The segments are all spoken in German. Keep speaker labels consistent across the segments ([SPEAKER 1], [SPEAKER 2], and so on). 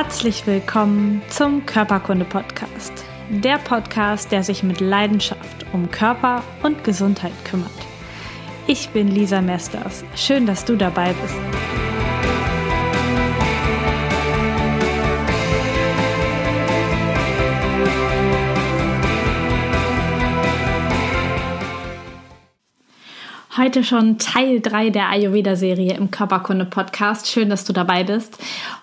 [SPEAKER 1] Herzlich willkommen zum Körperkunde-Podcast. Der Podcast, der sich mit Leidenschaft um Körper und Gesundheit kümmert. Ich bin Lisa Mesters. Schön, dass du dabei bist. Heute schon Teil 3 der Ayurveda-Serie im Körperkunde-Podcast. Schön, dass du dabei bist.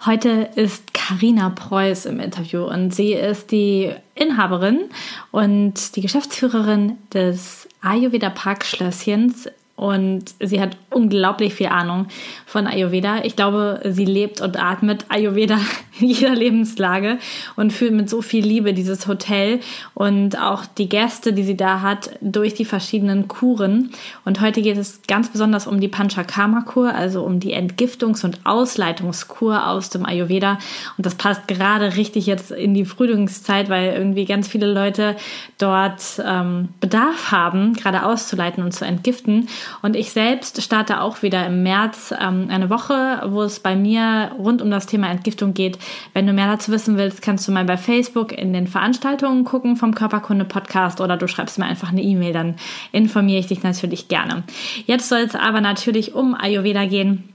[SPEAKER 1] Heute ist Karina Preuß im Interview und sie ist die Inhaberin und die Geschäftsführerin des Ayurveda Parkschlösschens und sie hat unglaublich viel Ahnung von Ayurveda. Ich glaube, sie lebt und atmet Ayurveda in jeder Lebenslage und fühlt mit so viel Liebe dieses Hotel und auch die Gäste, die sie da hat, durch die verschiedenen Kuren. Und heute geht es ganz besonders um die Panchakarma-Kur, also um die Entgiftungs- und Ausleitungskur aus dem Ayurveda. Und das passt gerade richtig jetzt in die Frühlingszeit, weil irgendwie ganz viele Leute dort ähm, Bedarf haben, gerade auszuleiten und zu entgiften. Und ich selbst starte auch wieder im März ähm, eine Woche, wo es bei mir rund um das Thema Entgiftung geht. Wenn du mehr dazu wissen willst, kannst du mal bei Facebook in den Veranstaltungen gucken vom Körperkunde Podcast oder du schreibst mir einfach eine E-Mail, dann informiere ich dich natürlich gerne. Jetzt soll es aber natürlich um Ayurveda gehen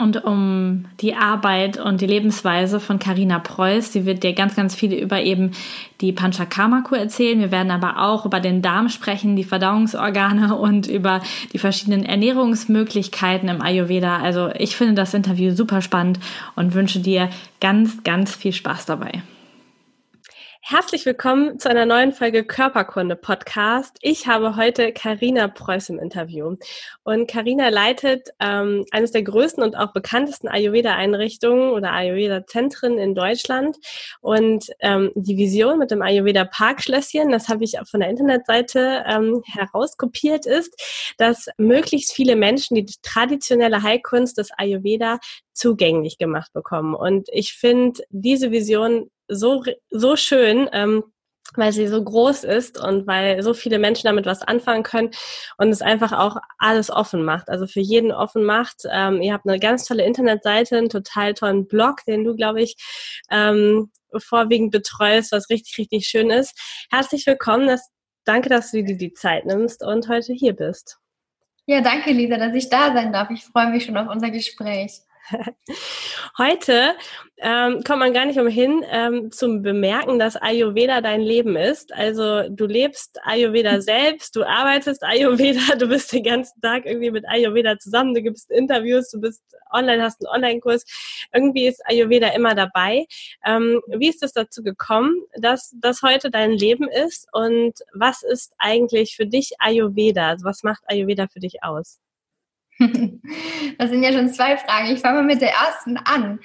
[SPEAKER 1] und um die Arbeit und die Lebensweise von Karina Preuß. Sie wird dir ganz, ganz viel über eben die Panchakarma-Kur erzählen. Wir werden aber auch über den Darm sprechen, die Verdauungsorgane und über die verschiedenen Ernährungsmöglichkeiten im Ayurveda. Also ich finde das Interview super spannend und wünsche dir ganz, ganz viel Spaß dabei. Herzlich willkommen zu einer neuen Folge Körperkunde Podcast. Ich habe heute Karina Preuß im Interview. Und Karina leitet ähm, eines der größten und auch bekanntesten Ayurveda-Einrichtungen oder Ayurveda-Zentren in Deutschland. Und ähm, die Vision mit dem Ayurveda Parkschlösschen, das habe ich von der Internetseite ähm, herauskopiert, ist, dass möglichst viele Menschen die traditionelle Heilkunst des Ayurveda zugänglich gemacht bekommen. Und ich finde diese Vision so, so schön, ähm, weil sie so groß ist und weil so viele Menschen damit was anfangen können und es einfach auch alles offen macht, also für jeden offen macht. Ähm, ihr habt eine ganz tolle Internetseite, einen total tollen Blog, den du, glaube ich, ähm, vorwiegend betreust, was richtig, richtig schön ist. Herzlich willkommen, dass, danke, dass du dir die Zeit nimmst und heute hier bist.
[SPEAKER 2] Ja, danke, Lisa, dass ich da sein darf. Ich freue mich schon auf unser Gespräch.
[SPEAKER 1] Heute ähm, kommt man gar nicht umhin ähm, zum Bemerken, dass Ayurveda dein Leben ist. Also du lebst Ayurveda selbst, du arbeitest Ayurveda, du bist den ganzen Tag irgendwie mit Ayurveda zusammen, du gibst Interviews, du bist online, hast einen Online-Kurs. Irgendwie ist Ayurveda immer dabei. Ähm, wie ist es dazu gekommen, dass das heute dein Leben ist? Und was ist eigentlich für dich Ayurveda? Also was macht Ayurveda für dich aus?
[SPEAKER 2] Das sind ja schon zwei Fragen. Ich fange mal mit der ersten an.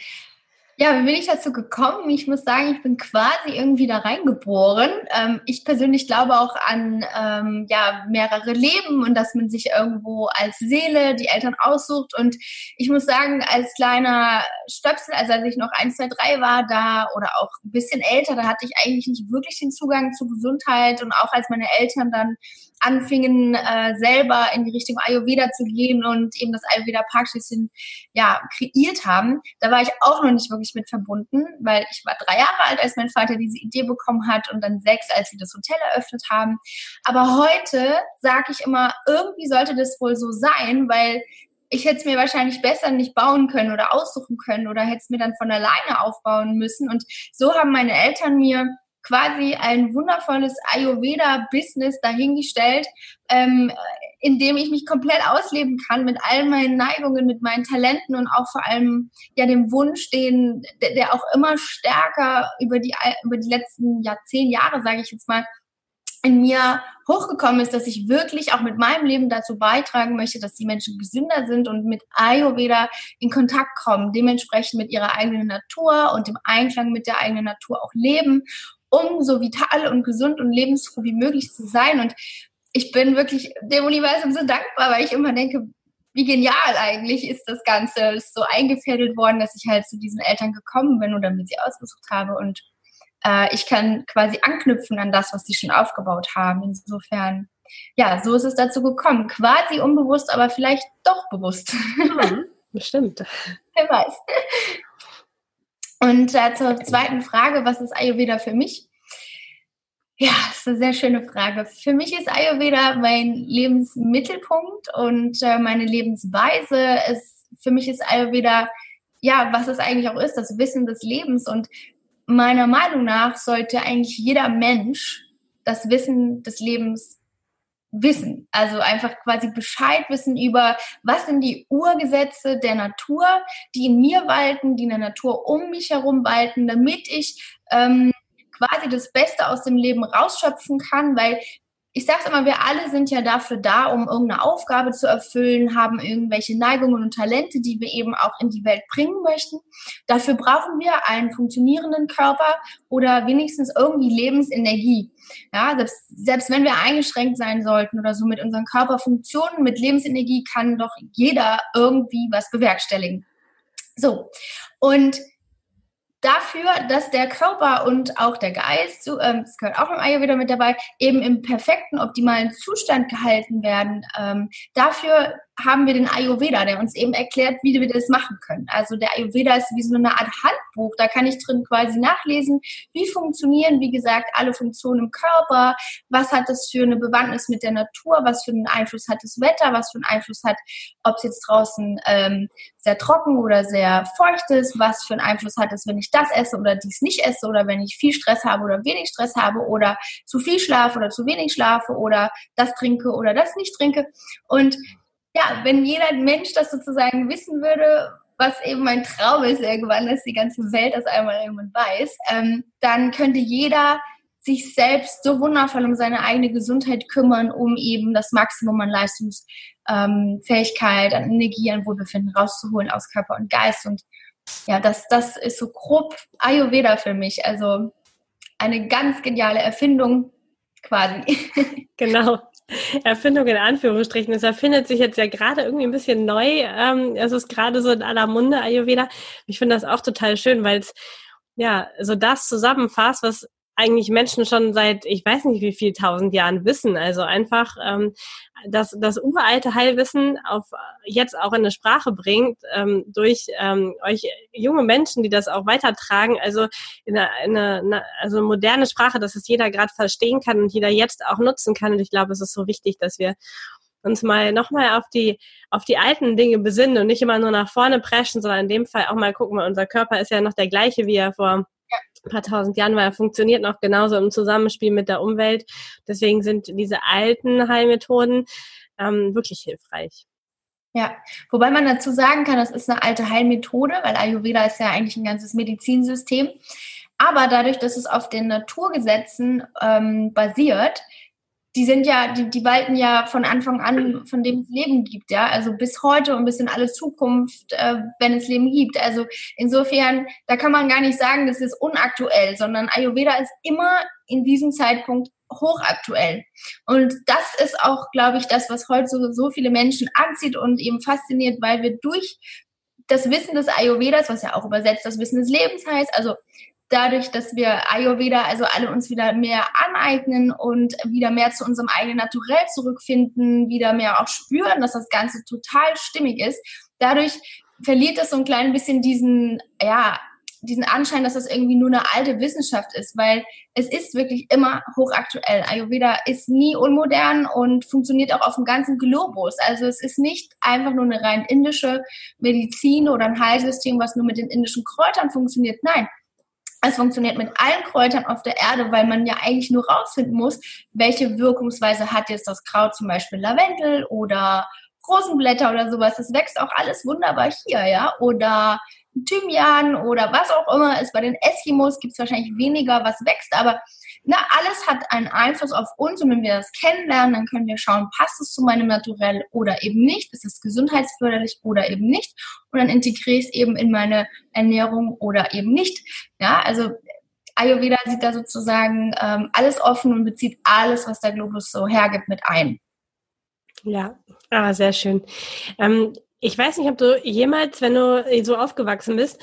[SPEAKER 2] Ja, wie bin ich dazu gekommen? Ich muss sagen, ich bin quasi irgendwie da reingeboren. Ähm, ich persönlich glaube auch an ähm, ja, mehrere Leben und dass man sich irgendwo als Seele die Eltern aussucht. Und ich muss sagen, als kleiner Stöpsel, also als ich noch ein, zwei, drei war da oder auch ein bisschen älter, da hatte ich eigentlich nicht wirklich den Zugang zu Gesundheit. Und auch als meine Eltern dann anfingen, äh, selber in die Richtung Ayurveda zu gehen und eben das Ayurveda Parkschlösschen ja, kreiert haben, da war ich auch noch nicht wirklich mit verbunden, weil ich war drei Jahre alt, als mein Vater diese Idee bekommen hat und dann sechs, als sie das Hotel eröffnet haben. Aber heute sage ich immer, irgendwie sollte das wohl so sein, weil ich hätte es mir wahrscheinlich besser nicht bauen können oder aussuchen können oder hätte es mir dann von alleine aufbauen müssen. Und so haben meine Eltern mir quasi ein wundervolles Ayurveda-Business dahingestellt, ähm, in dem ich mich komplett ausleben kann mit all meinen Neigungen, mit meinen Talenten und auch vor allem ja dem Wunsch, den, der, der auch immer stärker über die, über die letzten ja, zehn Jahre, sage ich jetzt mal, in mir hochgekommen ist, dass ich wirklich auch mit meinem Leben dazu beitragen möchte, dass die Menschen gesünder sind und mit Ayurveda in Kontakt kommen, dementsprechend mit ihrer eigenen Natur und dem Einklang mit der eigenen Natur auch leben um so vital und gesund und lebensfroh wie möglich zu sein. Und ich bin wirklich dem Universum so dankbar, weil ich immer denke, wie genial eigentlich ist das Ganze, ist so eingefädelt worden, dass ich halt zu diesen Eltern gekommen bin oder mir sie ausgesucht habe und äh, ich kann quasi anknüpfen an das, was sie schon aufgebaut haben. Insofern, ja, so ist es dazu gekommen. Quasi unbewusst, aber vielleicht doch bewusst.
[SPEAKER 1] Mhm, bestimmt.
[SPEAKER 2] Wer weiß. Und äh, zur zweiten Frage, was ist Ayurveda für mich? Ja, das ist eine sehr schöne Frage. Für mich ist Ayurveda mein Lebensmittelpunkt und äh, meine Lebensweise. Ist, für mich ist Ayurveda, ja, was es eigentlich auch ist, das Wissen des Lebens. Und meiner Meinung nach sollte eigentlich jeder Mensch das Wissen des Lebens wissen. Also einfach quasi Bescheid wissen über, was sind die Urgesetze der Natur, die in mir walten, die in der Natur um mich herum walten, damit ich ähm, quasi das Beste aus dem Leben rausschöpfen kann, weil ich sage es immer, wir alle sind ja dafür da, um irgendeine Aufgabe zu erfüllen, haben irgendwelche Neigungen und Talente, die wir eben auch in die Welt bringen möchten. Dafür brauchen wir einen funktionierenden Körper oder wenigstens irgendwie Lebensenergie. Ja, selbst, selbst wenn wir eingeschränkt sein sollten oder so mit unseren Körperfunktionen, mit Lebensenergie kann doch jeder irgendwie was bewerkstelligen. So. Und dafür, dass der Körper und auch der Geist, ähm, das gehört auch im Ayurveda mit dabei, eben im perfekten, optimalen Zustand gehalten werden. Ähm, dafür haben wir den Ayurveda, der uns eben erklärt, wie wir das machen können. Also der Ayurveda ist wie so eine Art Handbuch. Da kann ich drin quasi nachlesen, wie funktionieren, wie gesagt, alle Funktionen im Körper, was hat das für eine Bewandtnis mit der Natur, was für einen Einfluss hat das Wetter, was für einen Einfluss hat, ob es jetzt draußen ähm, sehr trocken oder sehr feucht ist, was für einen Einfluss hat es, wenn ich das esse oder dies nicht esse oder wenn ich viel Stress habe oder wenig Stress habe oder zu viel schlafe oder zu wenig schlafe oder das trinke oder das nicht trinke. Und ja, wenn jeder Mensch das sozusagen wissen würde, was eben mein Traum ist irgendwann, dass die ganze Welt das einmal irgendwann weiß, ähm, dann könnte jeder sich selbst so wundervoll um seine eigene Gesundheit kümmern, um eben das Maximum an Leistungsfähigkeit, an Energie, an Wohlbefinden rauszuholen aus Körper und Geist. Und ja, das, das ist so grob Ayurveda für mich. Also eine ganz geniale Erfindung quasi.
[SPEAKER 3] Genau. Erfindung in Anführungsstrichen. Es erfindet sich jetzt ja gerade irgendwie ein bisschen neu. Ähm, es ist gerade so in aller Munde Ayurveda. Ich finde das auch total schön, weil es ja so das zusammenfasst, was eigentlich Menschen schon seit ich weiß nicht wie viel tausend Jahren wissen. Also einfach ähm, das, das uralte Heilwissen auf jetzt auch in eine Sprache bringt ähm, durch ähm, euch junge Menschen, die das auch weitertragen. Also in eine, in eine also moderne Sprache, dass es jeder gerade verstehen kann und jeder jetzt auch nutzen kann. Und ich glaube, es ist so wichtig, dass wir uns mal nochmal auf die, auf die alten Dinge besinnen und nicht immer nur nach vorne preschen, sondern in dem Fall auch mal gucken, weil unser Körper ist ja noch der gleiche, wie er vor paar tausend Jahren, weil er funktioniert noch genauso im Zusammenspiel mit der Umwelt. Deswegen sind diese alten Heilmethoden ähm, wirklich hilfreich.
[SPEAKER 2] Ja, wobei man dazu sagen kann, das ist eine alte Heilmethode, weil Ayurveda ist ja eigentlich ein ganzes Medizinsystem. Aber dadurch, dass es auf den Naturgesetzen ähm, basiert, die sind ja, die, die walten ja von Anfang an, von dem es Leben gibt, ja, also bis heute und bis in alle Zukunft, äh, wenn es Leben gibt. Also insofern, da kann man gar nicht sagen, das ist unaktuell, sondern Ayurveda ist immer in diesem Zeitpunkt hochaktuell. Und das ist auch, glaube ich, das, was heute so, so viele Menschen anzieht und eben fasziniert, weil wir durch das Wissen des Ayurvedas, was ja auch übersetzt das Wissen des Lebens heißt, also dadurch, dass wir Ayurveda, also alle uns wieder mehr aneignen und wieder mehr zu unserem eigenen Naturell zurückfinden, wieder mehr auch spüren, dass das Ganze total stimmig ist. Dadurch verliert es so ein klein bisschen diesen, ja, diesen Anschein, dass das irgendwie nur eine alte Wissenschaft ist, weil es ist wirklich immer hochaktuell. Ayurveda ist nie unmodern und funktioniert auch auf dem ganzen Globus. Also es ist nicht einfach nur eine rein indische Medizin oder ein Heilsystem, was nur mit den indischen Kräutern funktioniert. Nein, es funktioniert mit allen Kräutern auf der Erde, weil man ja eigentlich nur rausfinden muss, welche Wirkungsweise hat jetzt das Kraut, zum Beispiel Lavendel oder Rosenblätter oder sowas. Das wächst auch alles wunderbar hier, ja. Oder Thymian oder was auch immer ist. Bei den Eskimos gibt es wahrscheinlich weniger, was wächst, aber na, alles hat einen Einfluss auf uns und wenn wir das kennenlernen, dann können wir schauen, passt es zu meinem Naturell oder eben nicht, ist es gesundheitsförderlich oder eben nicht und dann integriere ich es eben in meine Ernährung oder eben nicht. Ja, also Ayurveda sieht da sozusagen ähm, alles offen und bezieht alles, was der Globus so hergibt, mit ein.
[SPEAKER 3] Ja, ah, sehr schön. Ähm, ich weiß nicht, ob du jemals, wenn du so aufgewachsen bist,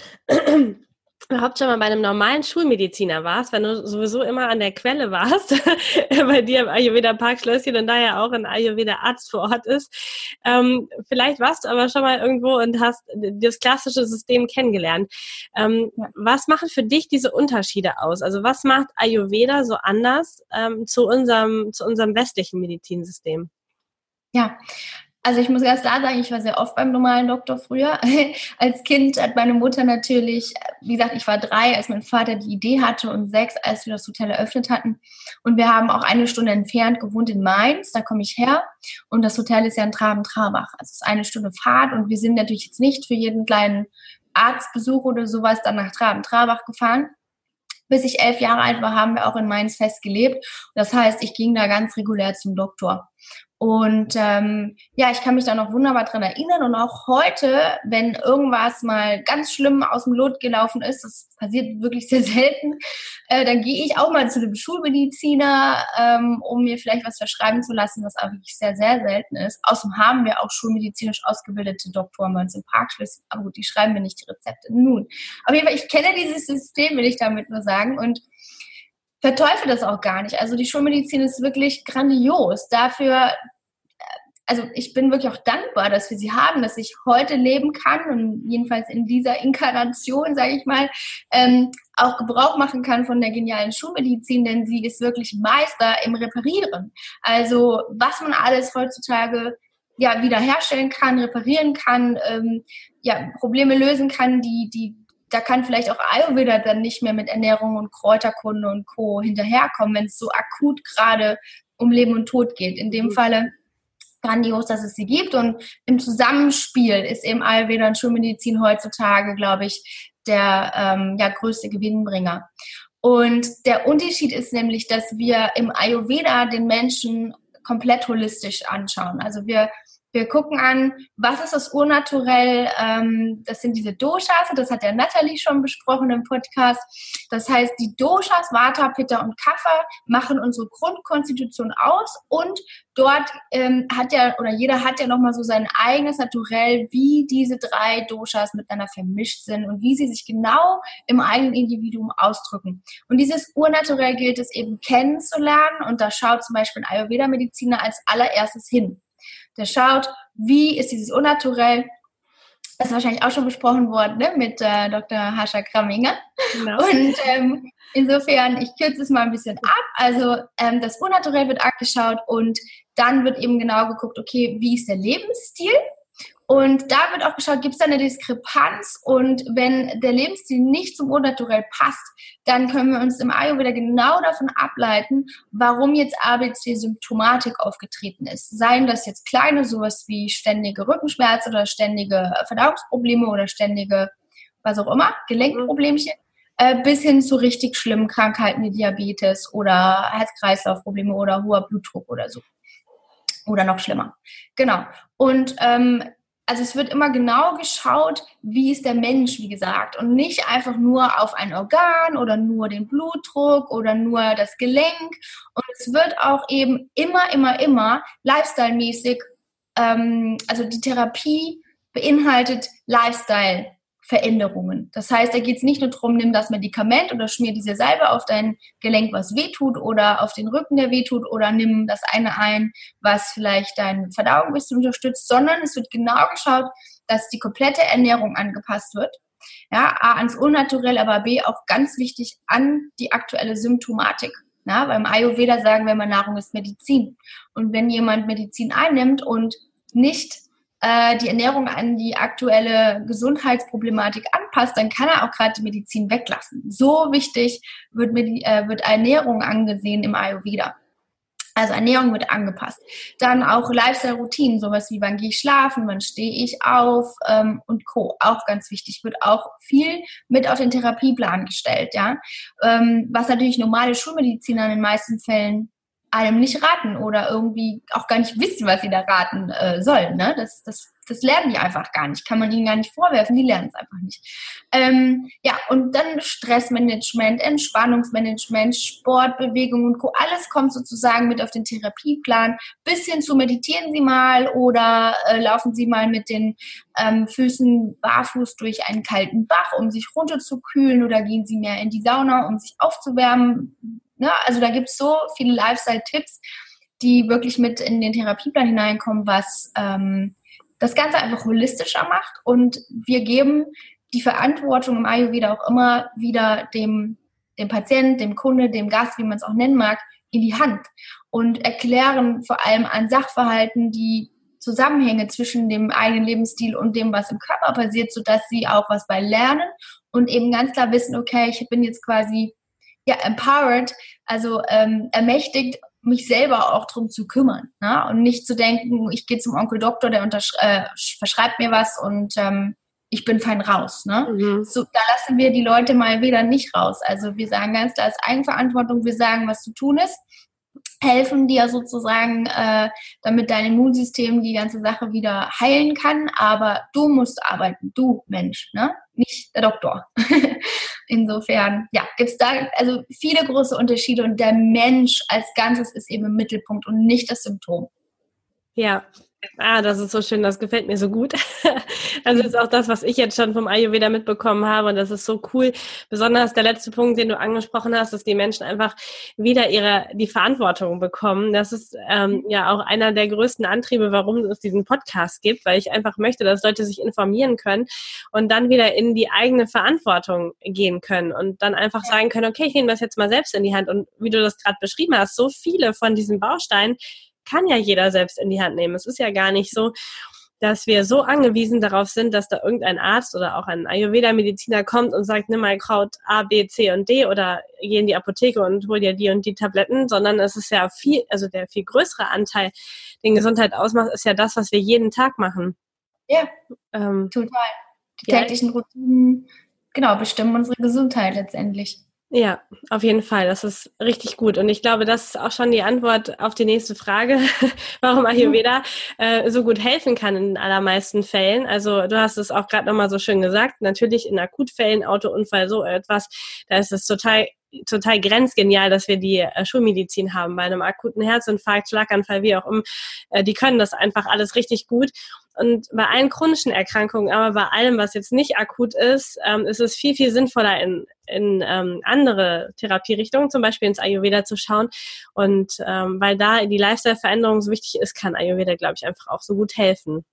[SPEAKER 3] überhaupt schon mal bei einem normalen Schulmediziner warst, wenn du sowieso immer an der Quelle warst, bei dir im Ayurveda Parkschlösschen und da ja auch ein Ayurveda Arzt vor Ort ist. Ähm, vielleicht warst du aber schon mal irgendwo und hast das klassische System kennengelernt. Ähm, ja. Was machen für dich diese Unterschiede aus? Also was macht Ayurveda so anders ähm, zu unserem, zu unserem westlichen Medizinsystem?
[SPEAKER 2] Ja, also ich muss ganz klar sagen, ich war sehr oft beim normalen Doktor früher. Als Kind hat meine Mutter natürlich, wie gesagt, ich war drei, als mein Vater die Idee hatte und sechs, als wir das Hotel eröffnet hatten. Und wir haben auch eine Stunde entfernt gewohnt in Mainz, da komme ich her. Und das Hotel ist ja in Traben-Trabach. Also es ist eine Stunde Fahrt und wir sind natürlich jetzt nicht für jeden kleinen Arztbesuch oder sowas dann nach Traben-Trabach gefahren. Bis ich elf Jahre alt war, haben wir auch in Mainz festgelebt. Das heißt, ich ging da ganz regulär zum Doktor. Und ähm, ja, ich kann mich da noch wunderbar dran erinnern. Und auch heute, wenn irgendwas mal ganz schlimm aus dem Lot gelaufen ist, das passiert wirklich sehr selten, äh, dann gehe ich auch mal zu dem Schulmediziner, ähm, um mir vielleicht was verschreiben zu lassen, was auch wirklich sehr, sehr selten ist. Außerdem haben wir auch schulmedizinisch ausgebildete Doktoren bei uns im Parkschluss. Aber gut, die schreiben mir nicht die Rezepte. Nun, auf jeden Fall, ich kenne dieses System, will ich damit nur sagen. Und verteufel das auch gar nicht. Also die Schulmedizin ist wirklich grandios. Dafür, also ich bin wirklich auch dankbar, dass wir sie haben, dass ich heute leben kann und jedenfalls in dieser Inkarnation, sage ich mal, ähm, auch Gebrauch machen kann von der genialen Schulmedizin, denn sie ist wirklich Meister im Reparieren. Also was man alles heutzutage ja wiederherstellen kann, reparieren kann, ähm, ja Probleme lösen kann, die die da kann vielleicht auch Ayurveda dann nicht mehr mit Ernährung und Kräuterkunde und Co. hinterherkommen, wenn es so akut gerade um Leben und Tod geht. In dem mhm. Falle grandios, dass es sie gibt. Und im Zusammenspiel ist eben Ayurveda und Schulmedizin heutzutage, glaube ich, der ähm, ja, größte Gewinnbringer. Und der Unterschied ist nämlich, dass wir im Ayurveda den Menschen komplett holistisch anschauen. Also wir wir gucken an, was ist das Urnaturell? Ähm, das sind diese Doshas, das hat der Natalie schon besprochen im Podcast. Das heißt, die Doshas, Vata, Pitta und Kapha machen unsere Grundkonstitution aus und dort ähm, hat ja, oder jeder hat ja nochmal so sein eigenes Naturell, wie diese drei Doshas miteinander vermischt sind und wie sie sich genau im eigenen Individuum ausdrücken. Und dieses Urnaturell gilt es eben kennenzulernen und da schaut zum Beispiel ein Ayurveda-Mediziner als allererstes hin. Der schaut, wie ist dieses Unnaturell. Das ist wahrscheinlich auch schon besprochen worden ne, mit äh, Dr. Hascha Kramminger. Genau. Und ähm, insofern, ich kürze es mal ein bisschen ab. Also ähm, das Unnaturell wird angeschaut und dann wird eben genau geguckt, okay, wie ist der Lebensstil? Und da wird auch geschaut, gibt es da eine Diskrepanz? Und wenn der Lebensstil nicht zum Urnaturell passt, dann können wir uns im Ayurveda genau davon ableiten, warum jetzt ABC-Symptomatik aufgetreten ist. Seien das jetzt kleine, sowas wie ständige Rückenschmerzen oder ständige Verdauungsprobleme oder ständige, was auch immer, Gelenkproblemchen, äh, bis hin zu richtig schlimmen Krankheiten wie Diabetes oder Herz-Kreislauf-Probleme oder hoher Blutdruck oder so oder noch schlimmer. Genau. Und ähm, also es wird immer genau geschaut, wie ist der Mensch, wie gesagt, und nicht einfach nur auf ein Organ oder nur den Blutdruck oder nur das Gelenk. Und es wird auch eben immer, immer, immer lifestyle-mäßig, ähm, also die Therapie beinhaltet Lifestyle Veränderungen. Das heißt, da geht es nicht nur darum, nimm das Medikament oder schmier diese Salbe auf dein Gelenk, was wehtut, oder auf den Rücken, der wehtut, oder nimm das eine ein, was vielleicht deine Verdauung ein bisschen unterstützt, sondern es wird genau geschaut, dass die komplette Ernährung angepasst wird. Ja, A ans Unnaturell, aber B auch ganz wichtig an die aktuelle Symptomatik. Ja, beim Ayurveda sagen wir immer, Nahrung ist Medizin. Und wenn jemand Medizin einnimmt und nicht äh, die Ernährung an die aktuelle Gesundheitsproblematik anpasst, dann kann er auch gerade die Medizin weglassen. So wichtig wird, mit, äh, wird Ernährung angesehen im Ayurveda. Also Ernährung wird angepasst. Dann auch Lifestyle-Routinen, sowas wie wann gehe ich schlafen, wann stehe ich auf ähm, und Co. Auch ganz wichtig, wird auch viel mit auf den Therapieplan gestellt, ja. Ähm, was natürlich normale Schulmediziner in den meisten Fällen einem nicht raten oder irgendwie auch gar nicht wissen, was sie da raten äh, sollen. Ne? Das, das das lernen die einfach gar nicht. Kann man ihnen gar nicht vorwerfen, die lernen es einfach nicht. Ähm, ja, und dann Stressmanagement, Entspannungsmanagement, Sport, Bewegung und Co. Alles kommt sozusagen mit auf den Therapieplan. Bis hin zu meditieren Sie mal oder äh, laufen Sie mal mit den ähm, Füßen barfuß durch einen kalten Bach, um sich runterzukühlen oder gehen Sie mehr in die Sauna, um sich aufzuwärmen. Ja, also da gibt es so viele Lifestyle-Tipps, die wirklich mit in den Therapieplan hineinkommen, was ähm, das Ganze einfach holistischer macht. Und wir geben die Verantwortung im Ayurveda auch immer wieder dem, dem Patient, dem Kunde, dem Gast, wie man es auch nennen mag, in die Hand und erklären vor allem an Sachverhalten die Zusammenhänge zwischen dem eigenen Lebensstil und dem, was im Körper passiert, sodass sie auch was bei lernen und eben ganz klar wissen, okay, ich bin jetzt quasi ja, empowered, also ähm, ermächtigt, mich selber auch drum zu kümmern. Ne? Und nicht zu denken, ich gehe zum Onkel Doktor, der äh, verschreibt mir was und ähm, ich bin fein raus. Ne? Mhm. So, da lassen wir die Leute mal wieder nicht raus. Also wir sagen ganz klar, als Eigenverantwortung, wir sagen, was zu tun ist helfen dir sozusagen, äh, damit dein Immunsystem die ganze Sache wieder heilen kann. Aber du musst arbeiten, du Mensch, ne? nicht der Doktor. Insofern, ja, gibt es da also viele große Unterschiede und der Mensch als Ganzes ist eben im Mittelpunkt und nicht das Symptom.
[SPEAKER 3] Ja, Ah, das ist so schön, das gefällt mir so gut. Also ist auch das, was ich jetzt schon vom Ayurveda mitbekommen habe und das ist so cool. Besonders der letzte Punkt, den du angesprochen hast, dass die Menschen einfach wieder ihre die Verantwortung bekommen. Das ist ähm, ja auch einer der größten Antriebe, warum es diesen Podcast gibt, weil ich einfach möchte, dass Leute sich informieren können und dann wieder in die eigene Verantwortung gehen können und dann einfach sagen können, okay, ich nehme das jetzt mal selbst in die Hand und wie du das gerade beschrieben hast, so viele von diesen Bausteinen kann ja jeder selbst in die Hand nehmen. Es ist ja gar nicht so, dass wir so angewiesen darauf sind, dass da irgendein Arzt oder auch ein Ayurveda-Mediziner kommt und sagt, nimm mal Kraut A, B, C und D oder geh in die Apotheke und hol dir die und die Tabletten, sondern es ist ja viel, also der viel größere Anteil, den Gesundheit ausmacht, ist ja das, was wir jeden Tag machen.
[SPEAKER 2] Ja, ähm, total. Die ja. täglichen Routinen, genau, bestimmen unsere Gesundheit letztendlich.
[SPEAKER 3] Ja, auf jeden Fall. Das ist richtig gut. Und ich glaube, das ist auch schon die Antwort auf die nächste Frage, warum Ayurveda äh, so gut helfen kann in den allermeisten Fällen. Also du hast es auch gerade nochmal so schön gesagt. Natürlich in Akutfällen, Autounfall, so etwas, da ist es total total grenzgenial, dass wir die äh, Schulmedizin haben. Bei einem akuten Herzinfarkt, Schlaganfall, wie auch immer, äh, die können das einfach alles richtig gut. Und bei allen chronischen Erkrankungen, aber bei allem, was jetzt nicht akut ist, ähm, ist es viel, viel sinnvoller, in, in ähm, andere Therapierichtungen, zum Beispiel ins Ayurveda zu schauen. Und ähm, weil da die Lifestyle-Veränderung so wichtig ist, kann Ayurveda, glaube ich, einfach auch so gut helfen.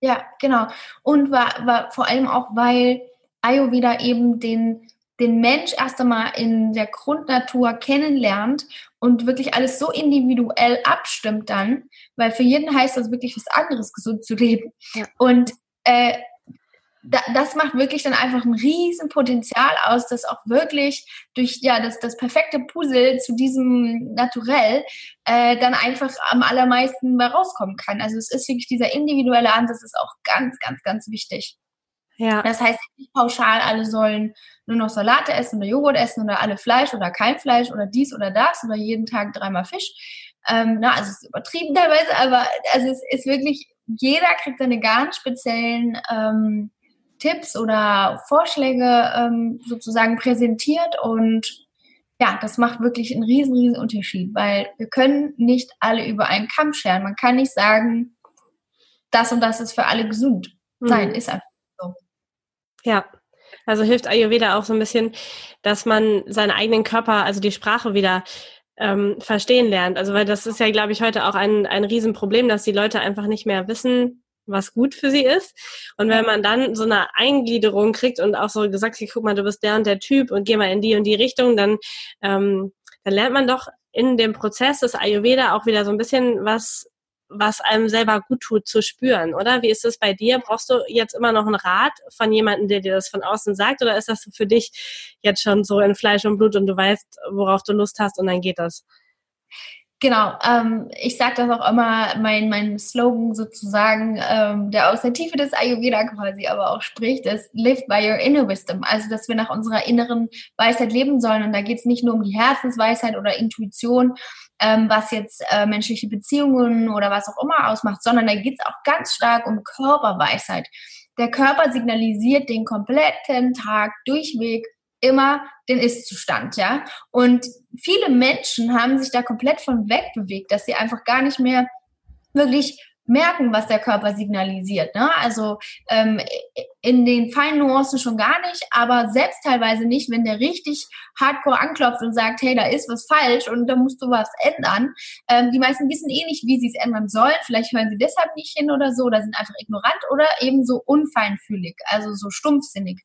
[SPEAKER 2] Ja, genau. Und war, war vor allem auch, weil Ayurveda eben den den Mensch erst einmal in der Grundnatur kennenlernt und wirklich alles so individuell abstimmt dann, weil für jeden heißt das wirklich was anderes, gesund zu leben. Ja. Und äh, das macht wirklich dann einfach ein riesen Potenzial aus, dass auch wirklich durch ja das, das perfekte Puzzle zu diesem Naturell äh, dann einfach am allermeisten mal rauskommen kann. Also es ist wirklich dieser individuelle Ansatz ist auch ganz, ganz, ganz wichtig. Ja. Das heißt nicht pauschal, alle sollen nur noch Salate essen oder Joghurt essen oder alle Fleisch oder kein Fleisch oder dies oder das oder jeden Tag dreimal Fisch. Ähm, na, also es ist übertrieben teilweise, aber also es ist wirklich, jeder kriegt seine ganz speziellen ähm, Tipps oder Vorschläge ähm, sozusagen präsentiert und ja, das macht wirklich einen riesen, riesen Unterschied, weil wir können nicht alle über einen Kamm scheren. Man kann nicht sagen, das und das ist für alle gesund. Nein, mhm. ist einfach
[SPEAKER 3] ja, also hilft Ayurveda auch so ein bisschen, dass man seinen eigenen Körper, also die Sprache wieder ähm, verstehen lernt. Also weil das ist ja, glaube ich, heute auch ein, ein Riesenproblem, dass die Leute einfach nicht mehr wissen, was gut für sie ist. Und wenn man dann so eine Eingliederung kriegt und auch so gesagt, guck mal, du bist der und der Typ und geh mal in die und die Richtung, dann, ähm, dann lernt man doch in dem Prozess des Ayurveda auch wieder so ein bisschen was was einem selber gut tut zu spüren, oder? Wie ist es bei dir? Brauchst du jetzt immer noch einen Rat von jemandem, der dir das von außen sagt, oder ist das für dich jetzt schon so in Fleisch und Blut und du weißt, worauf du Lust hast und dann geht das?
[SPEAKER 2] Genau, ähm, ich sage das auch immer, mein, mein Slogan sozusagen, ähm, der aus der Tiefe des Ayurveda quasi aber auch spricht, ist Live by your inner wisdom. Also, dass wir nach unserer inneren Weisheit leben sollen. Und da geht es nicht nur um die Herzensweisheit oder Intuition, ähm, was jetzt äh, menschliche Beziehungen oder was auch immer ausmacht, sondern da geht es auch ganz stark um Körperweisheit. Der Körper signalisiert den kompletten Tag durchweg immer den Ist-Zustand, ja. Und viele Menschen haben sich da komplett von wegbewegt, dass sie einfach gar nicht mehr wirklich merken, was der Körper signalisiert. Ne? Also ähm, in den feinen Nuancen schon gar nicht, aber selbst teilweise nicht, wenn der richtig hardcore anklopft und sagt, hey, da ist was falsch und da musst du was ändern. Ähm, die meisten wissen eh nicht, wie sie es ändern sollen. Vielleicht hören sie deshalb nicht hin oder so, oder sind einfach ignorant oder eben so unfeinfühlig, also so stumpfsinnig.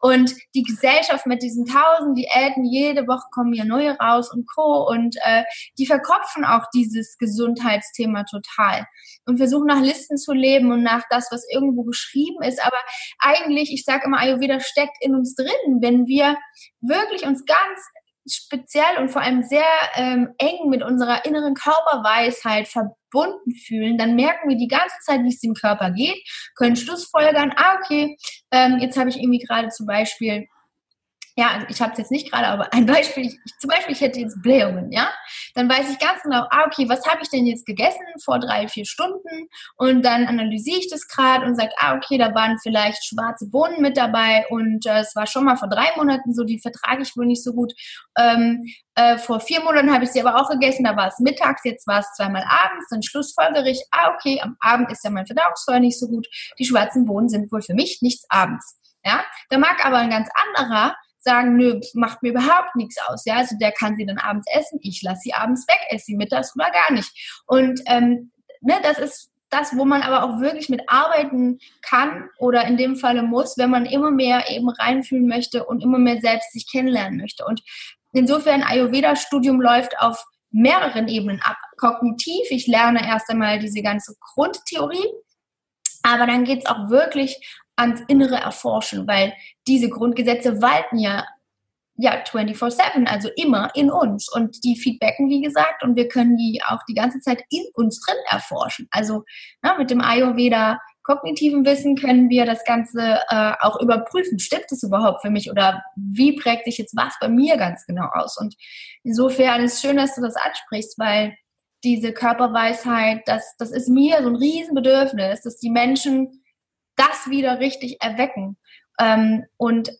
[SPEAKER 2] Und die Gesellschaft mit diesen tausend Diäten, jede Woche kommen hier neue raus und Co. Und äh, die verkopfen auch dieses Gesundheitsthema total und versuchen nach Listen zu leben und nach das, was irgendwo geschrieben ist. Aber eigentlich, ich sage immer, Ayurveda steckt in uns drin, wenn wir wirklich uns ganz speziell und vor allem sehr ähm, eng mit unserer inneren Körperweisheit verbunden fühlen, dann merken wir die ganze Zeit, wie es dem Körper geht, können Schlussfolgern, ah, okay, ähm, jetzt habe ich irgendwie gerade zum Beispiel ja, also ich habe es jetzt nicht gerade, aber ein Beispiel, ich, zum Beispiel, ich hätte jetzt Blähungen, ja, dann weiß ich ganz genau, ah, okay, was habe ich denn jetzt gegessen vor drei, vier Stunden und dann analysiere ich das gerade und sage, ah, okay, da waren vielleicht schwarze Bohnen mit dabei und äh, es war schon mal vor drei Monaten so, die vertrage ich wohl nicht so gut. Ähm, äh, vor vier Monaten habe ich sie aber auch gegessen, da war es mittags, jetzt war es zweimal abends, dann schlussfolgere ich, ah, okay, am Abend ist ja mein Verdauungsfeuer nicht so gut, die schwarzen Bohnen sind wohl für mich nichts abends. Ja, da mag aber ein ganz anderer sagen, nö, macht mir überhaupt nichts aus. Ja, also der kann sie dann abends essen, ich lasse sie abends weg, esse sie mittags oder gar nicht. Und ähm, ne, das ist das, wo man aber auch wirklich mit arbeiten kann oder in dem Falle muss, wenn man immer mehr eben reinfühlen möchte und immer mehr selbst sich kennenlernen möchte. Und insofern Ayurveda-Studium läuft auf mehreren Ebenen ab. Kognitiv, ich lerne erst einmal diese ganze Grundtheorie, aber dann geht es auch wirklich ans innere Erforschen, weil diese Grundgesetze walten ja ja 24/7, also immer in uns und die feedbacken wie gesagt und wir können die auch die ganze Zeit in uns drin erforschen. Also na, mit dem Ayurveda kognitiven Wissen können wir das Ganze äh, auch überprüfen. Stimmt es überhaupt für mich oder wie prägt sich jetzt was bei mir ganz genau aus? Und insofern ist es schön, dass du das ansprichst, weil diese Körperweisheit, das, das ist mir so ein Riesenbedürfnis, dass die Menschen das wieder richtig erwecken ähm, und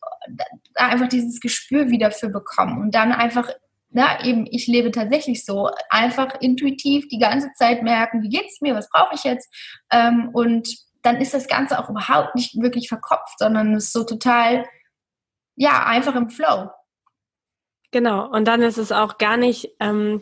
[SPEAKER 2] da einfach dieses Gespür wieder für bekommen und dann einfach, na, eben, ich lebe tatsächlich so, einfach intuitiv die ganze Zeit merken, wie geht's mir, was brauche ich jetzt ähm, und dann ist das Ganze auch überhaupt nicht wirklich verkopft, sondern es ist so total, ja, einfach im Flow.
[SPEAKER 3] Genau, und dann ist es auch gar nicht, ähm,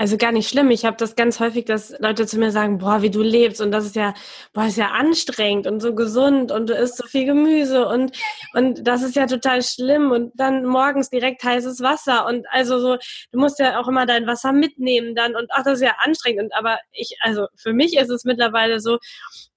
[SPEAKER 3] also gar nicht schlimm. Ich habe das ganz häufig, dass Leute zu mir sagen, boah, wie du lebst und das ist ja, boah, ist ja anstrengend und so gesund und du isst so viel Gemüse und und das ist ja total schlimm und dann morgens direkt heißes Wasser und also so, du musst ja auch immer dein Wasser mitnehmen dann und ach, das ist ja anstrengend und aber ich, also für mich ist es mittlerweile so,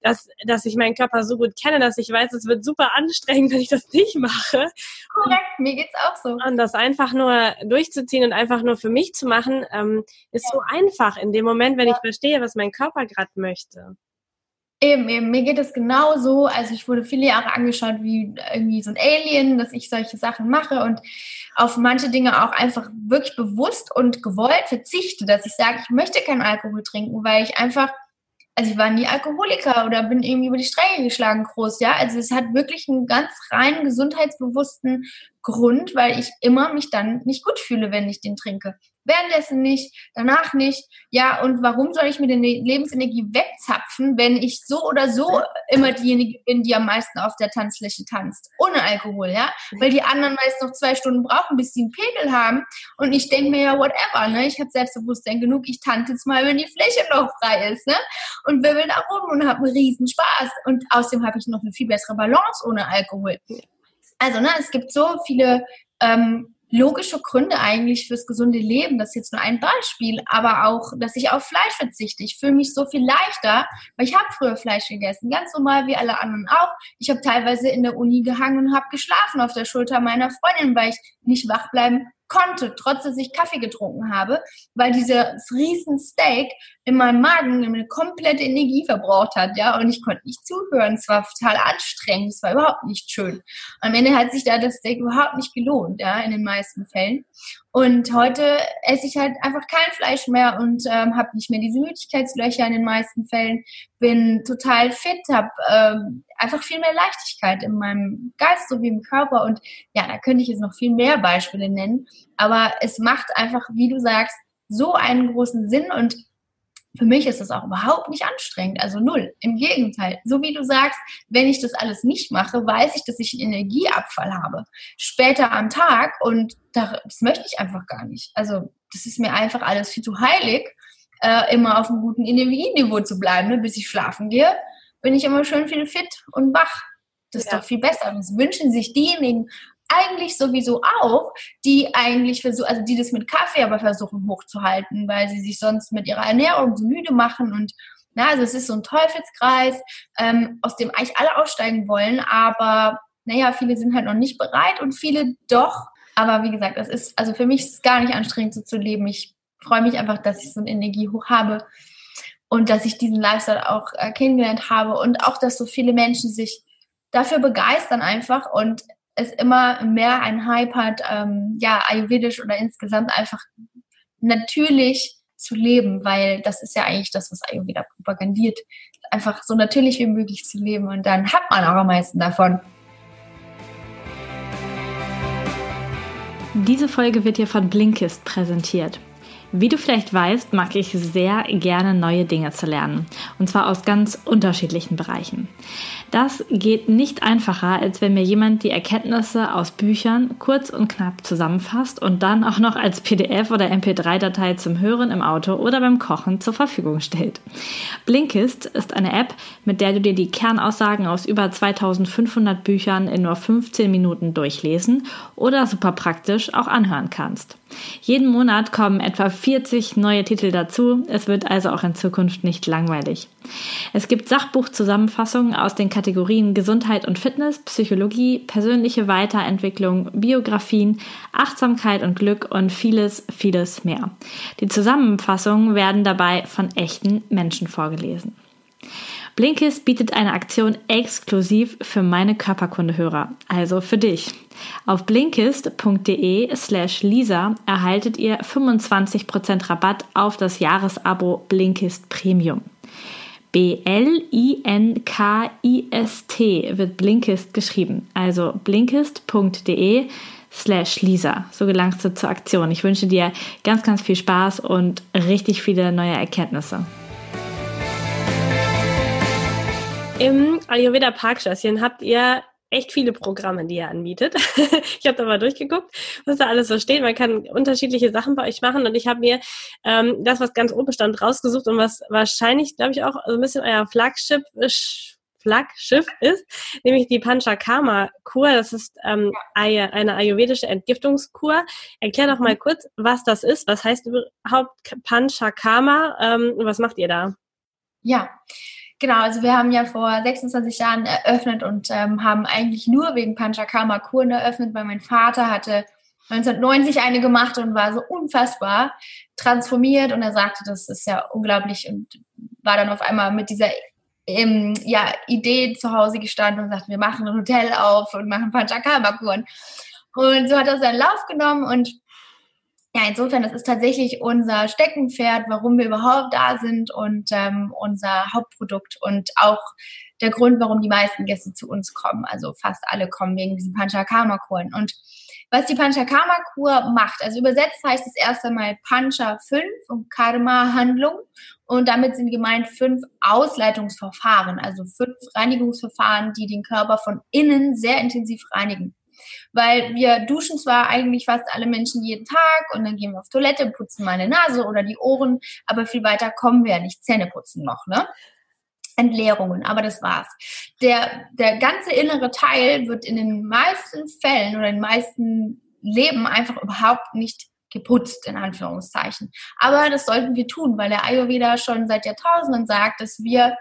[SPEAKER 3] dass, dass ich meinen Körper so gut kenne, dass ich weiß, es wird super anstrengend, wenn ich das nicht mache.
[SPEAKER 2] Korrekt, mir geht's auch so.
[SPEAKER 3] Und das einfach nur durchzuziehen und einfach nur für mich zu machen, ähm, ist so einfach in dem Moment, wenn ich verstehe, was mein Körper gerade möchte.
[SPEAKER 2] Eben, eben, mir geht es genauso. Also ich wurde viele Jahre angeschaut wie irgendwie so ein Alien, dass ich solche Sachen mache und auf manche Dinge auch einfach wirklich bewusst und gewollt verzichte, dass ich sage, ich möchte keinen Alkohol trinken, weil ich einfach also ich war nie Alkoholiker oder bin irgendwie über die Strecke geschlagen groß, ja. Also es hat wirklich einen ganz rein gesundheitsbewussten Grund, weil ich immer mich dann nicht gut fühle, wenn ich den trinke währenddessen nicht, danach nicht. Ja, und warum soll ich mir die Lebensenergie wegzapfen, wenn ich so oder so immer diejenige bin, die am meisten auf der Tanzfläche tanzt? Ohne Alkohol, ja? Weil die anderen meist noch zwei Stunden brauchen, bis sie einen Pegel haben. Und ich denke mir ja, whatever, ne? Ich habe Selbstbewusstsein genug, ich tanze jetzt mal, wenn die Fläche noch frei ist, ne? Und wirbel da rum und habe einen riesen Spaß. Und außerdem habe ich noch eine viel bessere Balance ohne Alkohol. Also, ne, es gibt so viele ähm, logische Gründe eigentlich fürs gesunde Leben. Das ist jetzt nur ein Beispiel, aber auch, dass ich auf Fleisch verzichte. Ich fühle mich so viel leichter, weil ich habe früher Fleisch gegessen, ganz normal wie alle anderen auch. Ich habe teilweise in der Uni gehangen und habe geschlafen auf der Schulter meiner Freundin, weil ich nicht wach bleiben konnte, trotz dass ich Kaffee getrunken habe, weil dieses riesen Steak in meinem Magen eine komplette Energie verbraucht hat, ja, und ich konnte nicht zuhören. Es war total anstrengend, es war überhaupt nicht schön. Am Ende hat sich da das Steak überhaupt nicht gelohnt, ja, in den meisten Fällen. Und heute esse ich halt einfach kein Fleisch mehr und ähm, habe nicht mehr diese Müdigkeitslöcher in den meisten Fällen. Bin total fit, habe ähm, einfach viel mehr Leichtigkeit in meinem Geist sowie im Körper. Und ja, da könnte ich jetzt noch viel mehr Beispiele nennen. Aber es macht einfach, wie du sagst, so einen großen Sinn und für mich ist das auch überhaupt nicht anstrengend, also null. Im Gegenteil, so wie du sagst, wenn ich das alles nicht mache, weiß ich, dass ich einen Energieabfall habe. Später am Tag und das möchte ich einfach gar nicht. Also das ist mir einfach alles viel zu heilig, äh, immer auf einem guten Energieniveau zu bleiben. Ne? Bis ich schlafen gehe, bin ich immer schön viel fit und wach. Das ist ja. doch viel besser. Das wünschen sich diejenigen eigentlich sowieso auch, die eigentlich versuchen, also die das mit Kaffee aber versuchen hochzuhalten, weil sie sich sonst mit ihrer Ernährung so müde machen und na, also es ist so ein Teufelskreis, ähm, aus dem eigentlich alle aussteigen wollen, aber naja, viele sind halt noch nicht bereit und viele doch. Aber wie gesagt, das ist, also für mich ist es gar nicht anstrengend, so zu leben. Ich freue mich einfach, dass ich so eine Energie hoch habe und dass ich diesen Lifestyle auch äh, kennengelernt habe und auch, dass so viele Menschen sich dafür begeistern einfach und es immer mehr ein Hype hat, ähm, ja, ayurvedisch oder insgesamt einfach natürlich zu leben, weil das ist ja eigentlich das, was Ayurveda propagandiert. Einfach so natürlich wie möglich zu leben und dann hat man auch am meisten davon.
[SPEAKER 1] Diese Folge wird hier von Blinkist präsentiert. Wie du vielleicht weißt, mag ich sehr gerne neue Dinge zu lernen. Und zwar aus ganz unterschiedlichen Bereichen. Das geht nicht einfacher, als wenn mir jemand die Erkenntnisse aus Büchern kurz und knapp zusammenfasst und dann auch noch als PDF oder MP3-Datei zum Hören im Auto oder beim Kochen zur Verfügung stellt. Blinkist ist eine App, mit der du dir die Kernaussagen aus über 2500 Büchern in nur 15 Minuten durchlesen oder super praktisch auch anhören kannst. Jeden Monat kommen etwa 40 neue Titel dazu. Es wird also auch in Zukunft nicht langweilig. Es gibt Sachbuchzusammenfassungen aus den Kategorien Gesundheit und Fitness, Psychologie, persönliche Weiterentwicklung, Biografien, Achtsamkeit und Glück und vieles, vieles mehr. Die Zusammenfassungen werden dabei von echten Menschen vorgelesen. Blinkist bietet eine Aktion exklusiv für meine Körperkundehörer, also für dich. Auf blinkist.de slash Lisa erhaltet ihr 25% Rabatt auf das Jahresabo Blinkist Premium. B-L-I-N-K-I-S-T wird Blinkist geschrieben. Also blinkist.de slash Lisa. So gelangst du zur Aktion. Ich wünsche dir ganz, ganz viel Spaß und richtig viele neue Erkenntnisse.
[SPEAKER 3] Im Ayurveda Parkschlösschen habt ihr echt viele Programme, die ihr anbietet. ich habe da mal durchgeguckt, was da alles so steht. Man kann unterschiedliche Sachen bei euch machen und ich habe mir ähm, das, was ganz oben stand, rausgesucht und was wahrscheinlich, glaube ich, auch so ein bisschen euer Flagship ist. Flaggschiff ist, nämlich die Panchakarma-Kur. Das ist ähm, eine ayurvedische Entgiftungskur. Erklär doch mal kurz, was das ist. Was heißt überhaupt Panchakarma? Ähm, was macht ihr da?
[SPEAKER 2] Ja, Genau, also wir haben ja vor 26 Jahren eröffnet und ähm, haben eigentlich nur wegen Panchakarma Kuren eröffnet, weil mein Vater hatte 1990 eine gemacht und war so unfassbar transformiert und er sagte, das ist ja unglaublich und war dann auf einmal mit dieser ähm, ja, Idee zu Hause gestanden und sagte, wir machen ein Hotel auf und machen Panchakarma-Kuren. Und so hat er seinen Lauf genommen und ja, insofern, das ist tatsächlich unser Steckenpferd, warum wir überhaupt da sind und ähm, unser Hauptprodukt und auch der Grund, warum die meisten Gäste zu uns kommen. Also fast alle kommen wegen diesen Panchakarma-Kuren. Und was die Panchakarma-Kur macht, also übersetzt heißt es erst einmal Pancha 5 und Karma-Handlung. Und damit sind gemeint fünf Ausleitungsverfahren, also fünf Reinigungsverfahren, die den Körper von innen sehr intensiv reinigen. Weil wir duschen zwar eigentlich fast alle Menschen jeden Tag und dann gehen wir auf Toilette, putzen meine Nase oder die Ohren, aber viel weiter kommen wir ja nicht. Zähne putzen noch, ne? Entleerungen, aber das war's. Der, der ganze innere Teil wird in den meisten Fällen oder in den meisten Leben einfach überhaupt nicht geputzt, in Anführungszeichen. Aber das sollten wir tun, weil der Ayurveda schon seit Jahrtausenden sagt, dass wir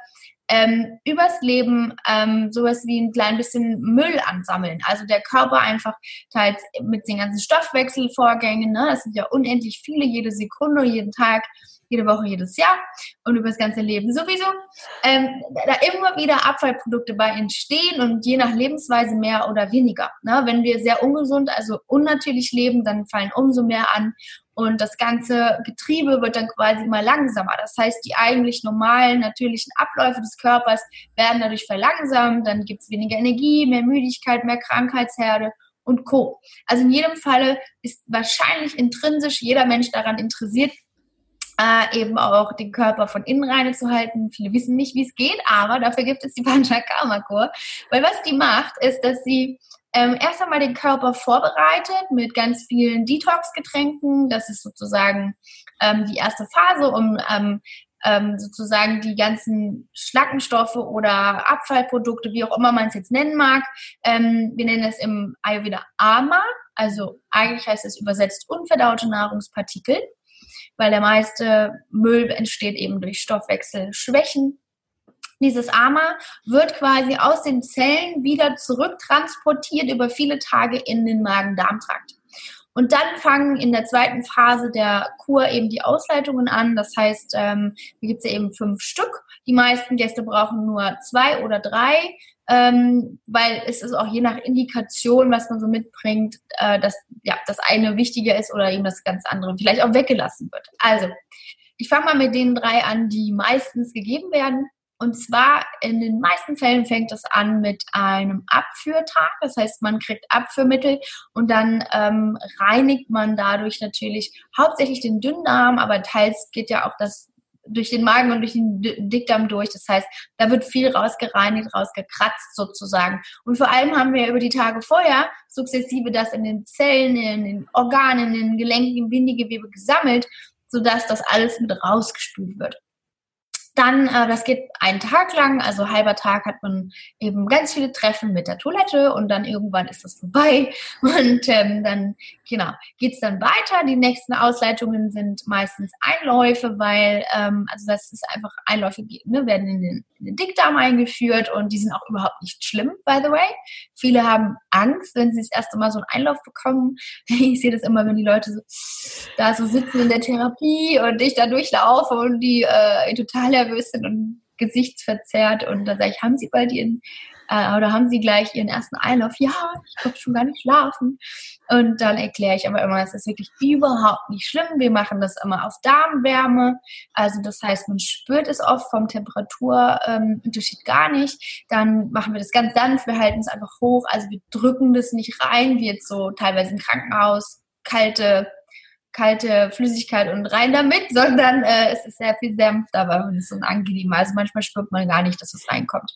[SPEAKER 2] ähm, übers Leben ähm, sowas wie ein klein bisschen Müll ansammeln. Also der Körper einfach teils mit den ganzen Stoffwechselvorgängen, ne, das sind ja unendlich viele, jede Sekunde, jeden Tag jede Woche, jedes Jahr und über das ganze Leben sowieso, ähm, da immer wieder Abfallprodukte bei entstehen und je nach Lebensweise mehr oder weniger. Ne? Wenn wir sehr ungesund, also unnatürlich leben, dann fallen umso mehr an und das ganze Getriebe wird dann quasi immer langsamer. Das heißt, die eigentlich normalen, natürlichen Abläufe des Körpers werden dadurch verlangsamt. Dann gibt es weniger Energie, mehr Müdigkeit, mehr Krankheitsherde und Co. Also in jedem Falle ist wahrscheinlich intrinsisch jeder Mensch daran interessiert, äh, eben auch den Körper von innen rein zu halten. Viele wissen nicht, wie es geht, aber dafür gibt es die Panchakarma-Kur. Weil was die macht, ist, dass sie ähm, erst einmal den Körper vorbereitet mit ganz vielen Detox-Getränken. Das ist sozusagen ähm, die erste Phase, um ähm, ähm, sozusagen die ganzen Schlackenstoffe oder Abfallprodukte, wie auch immer man es jetzt nennen mag. Ähm, wir nennen es im Ayurveda Ama, also eigentlich heißt es übersetzt unverdaute Nahrungspartikel, weil der meiste Müll entsteht eben durch Stoffwechselschwächen dieses AMA wird quasi aus den Zellen wieder zurücktransportiert über viele Tage in den Magen-Darm-Trakt. Und dann fangen in der zweiten Phase der Kur eben die Ausleitungen an. Das heißt, ähm, hier gibt es ja eben fünf Stück. Die meisten Gäste brauchen nur zwei oder drei, ähm, weil es ist auch je nach Indikation, was man so mitbringt, äh, dass ja, das eine wichtiger ist oder eben das ganz andere vielleicht auch weggelassen wird. Also, ich fange mal mit den drei an, die meistens gegeben werden. Und zwar in den meisten Fällen fängt es an mit einem Abführtag. Das heißt, man kriegt Abführmittel und dann ähm, reinigt man dadurch natürlich hauptsächlich den Dünndarm, aber teils geht ja auch das durch den Magen und durch den Dickdarm durch. Das heißt, da wird viel rausgereinigt, rausgekratzt sozusagen. Und vor allem haben wir über die Tage vorher sukzessive das in den Zellen, in den Organen, in den Gelenken, im Bindegewebe gesammelt, sodass das alles mit rausgespült wird. Dann, äh, das geht einen Tag lang, also halber Tag hat man eben ganz viele Treffen mit der Toilette und dann irgendwann ist das vorbei und ähm, dann, genau, geht's dann weiter. Die nächsten Ausleitungen sind meistens Einläufe, weil, ähm, also das ist einfach Einläufe, ne, werden in den, in den Dickdarm eingeführt und die sind auch überhaupt nicht schlimm, by the way. Viele haben Angst, wenn sie das erste Mal so einen Einlauf bekommen. Ich sehe das immer, wenn die Leute so, da so sitzen in der Therapie und ich da durchlaufe und die äh, total nervös sind und gesichtsverzerrt und dann sage ich, haben Sie bald Ihren äh, oder haben Sie gleich Ihren ersten Einlauf? Ja, ich glaube schon gar nicht schlafen. Und dann erkläre ich aber immer, es ist wirklich überhaupt nicht schlimm. Wir machen das immer auf Darmwärme. Also das heißt, man spürt es oft vom Temperaturunterschied ähm, gar nicht. Dann machen wir das ganz sanft, wir halten es einfach hoch. Also wir drücken das nicht rein, wie jetzt so teilweise im Krankenhaus kalte kalte Flüssigkeit und rein damit, sondern äh, es ist sehr viel Senf dabei und es ist angenehmer. Also manchmal spürt man gar nicht, dass es reinkommt.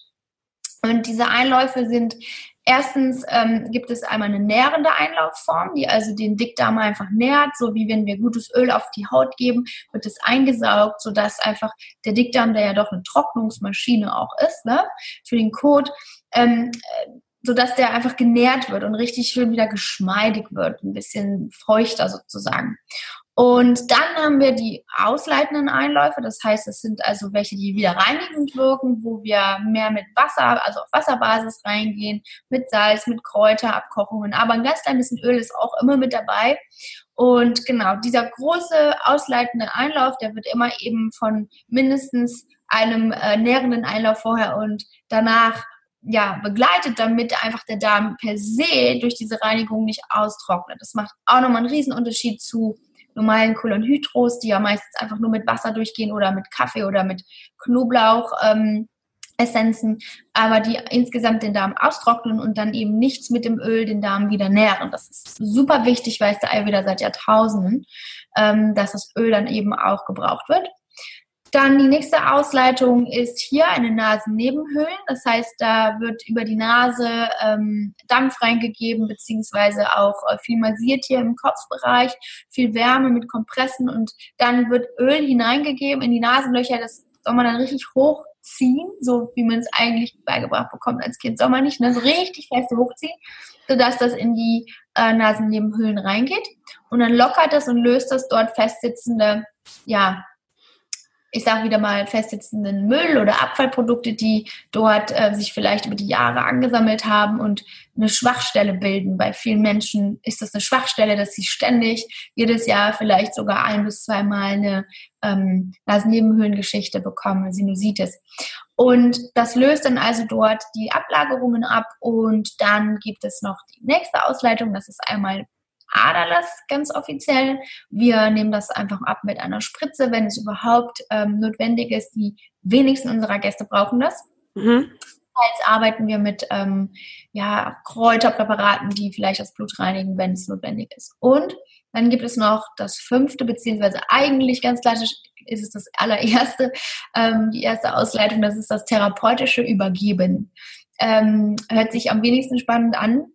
[SPEAKER 2] Und diese Einläufe sind erstens ähm, gibt es einmal eine nährende Einlaufform, die also den Dickdarm einfach nährt, so wie wenn wir gutes Öl auf die Haut geben, wird es eingesaugt, sodass einfach der Dickdarm, der ja doch eine Trocknungsmaschine auch ist, ne, für den Kot, ähm, sodass der einfach genährt wird und richtig schön wieder geschmeidig wird, ein bisschen feuchter sozusagen. Und dann haben wir die ausleitenden Einläufe, das heißt, es sind also welche, die wieder reinigend wirken, wo wir mehr mit Wasser, also auf Wasserbasis reingehen, mit Salz, mit Kräuterabkochungen, aber ein ganz klein bisschen Öl ist auch immer mit dabei. Und genau, dieser große ausleitende Einlauf, der wird immer eben von mindestens einem äh, nährenden Einlauf vorher und danach ja, begleitet, damit einfach der Darm per se durch diese Reinigung nicht austrocknet. Das macht auch nochmal einen Riesenunterschied zu normalen Kolonhydros, die ja meistens einfach nur mit Wasser durchgehen oder mit Kaffee oder mit Knoblauch. Ähm, Essenzen, aber die insgesamt den Darm austrocknen und dann eben nichts mit dem Öl den Darm wieder nähren. Das ist super wichtig, weiß der Ayurveda seit Jahrtausenden, ähm, dass das Öl dann eben auch gebraucht wird. Dann die nächste Ausleitung ist hier eine Nasennebenhöhlen. Das heißt, da wird über die Nase ähm, Dampf reingegeben, beziehungsweise auch äh, viel massiert hier im Kopfbereich, viel Wärme mit Kompressen und dann wird Öl hineingegeben in die Nasenlöcher. Das soll man dann richtig hochziehen, so wie man es eigentlich beigebracht bekommt als Kind. Soll man nicht ne? so richtig fest hochziehen, sodass das in die äh, Nasennebenhöhlen reingeht. Und dann lockert das und löst das dort festsitzende ja, ich sage wieder mal, festsitzenden Müll oder Abfallprodukte, die dort äh, sich vielleicht über die Jahre angesammelt haben und eine Schwachstelle bilden. Bei vielen Menschen ist das eine Schwachstelle, dass sie ständig jedes Jahr vielleicht sogar ein bis zweimal eine ähm, Nasennebenhöhlengeschichte bekommen, Sinusitis. Und das löst dann also dort die Ablagerungen ab und dann gibt es noch die nächste Ausleitung, das ist einmal Aderlass ganz offiziell. Wir nehmen das einfach ab mit einer Spritze, wenn es überhaupt ähm, notwendig ist. Die wenigsten unserer Gäste brauchen das. Mhm. Jetzt arbeiten wir mit ähm, ja, Kräuterpräparaten, die vielleicht das Blut reinigen, wenn es notwendig ist. Und dann gibt es noch das fünfte, beziehungsweise eigentlich ganz klassisch ist es das allererste, ähm, die erste Ausleitung, das ist das therapeutische Übergeben ähm, hört sich am wenigsten spannend an,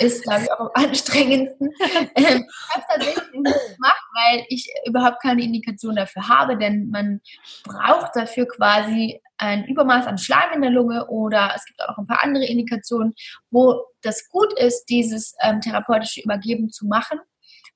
[SPEAKER 2] ist, glaube ich, auch am anstrengendsten. Ähm, ich habe es tatsächlich nicht gemacht, weil ich überhaupt keine Indikation dafür habe, denn man braucht dafür quasi ein Übermaß an Schleim in der Lunge oder es gibt auch noch ein paar andere Indikationen, wo das gut ist, dieses ähm, therapeutische Übergeben zu machen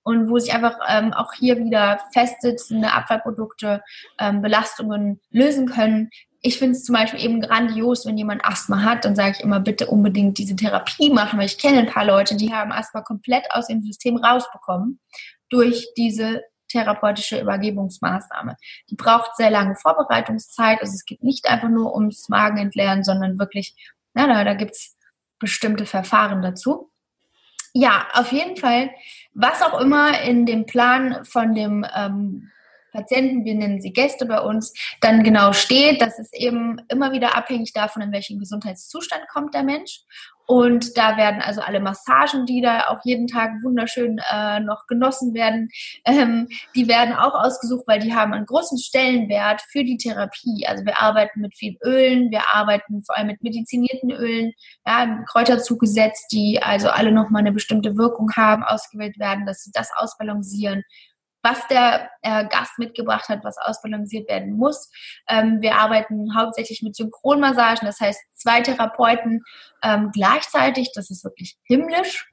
[SPEAKER 2] und wo sich einfach ähm, auch hier wieder festsitzende Abfallprodukte, ähm, Belastungen lösen können, ich finde es zum Beispiel eben grandios, wenn jemand Asthma hat, dann sage ich immer, bitte unbedingt diese Therapie machen, weil ich kenne ein paar Leute, die haben Asthma komplett aus dem System rausbekommen durch diese therapeutische Übergebungsmaßnahme. Die braucht sehr lange Vorbereitungszeit. Also es geht nicht einfach nur ums Magenentleeren, sondern wirklich, na, da, da gibt es bestimmte Verfahren dazu. Ja, auf jeden Fall, was auch immer in dem Plan von dem ähm, Patienten, wir nennen sie Gäste bei uns, dann genau steht. Das ist eben immer wieder abhängig davon, in welchen Gesundheitszustand kommt der Mensch. Und da werden also alle Massagen, die da auch jeden Tag wunderschön äh, noch genossen werden, ähm, die werden auch ausgesucht, weil die haben einen großen Stellenwert für die Therapie. Also wir arbeiten mit viel Ölen, wir arbeiten vor allem mit medizinierten Ölen, ja, Kräuter zugesetzt, die also alle nochmal eine bestimmte Wirkung haben, ausgewählt werden, dass sie das ausbalancieren was der äh, Gast mitgebracht hat, was ausbalanciert werden muss. Ähm, wir arbeiten hauptsächlich mit Synchronmassagen, das heißt zwei Therapeuten ähm, gleichzeitig. Das ist wirklich himmlisch.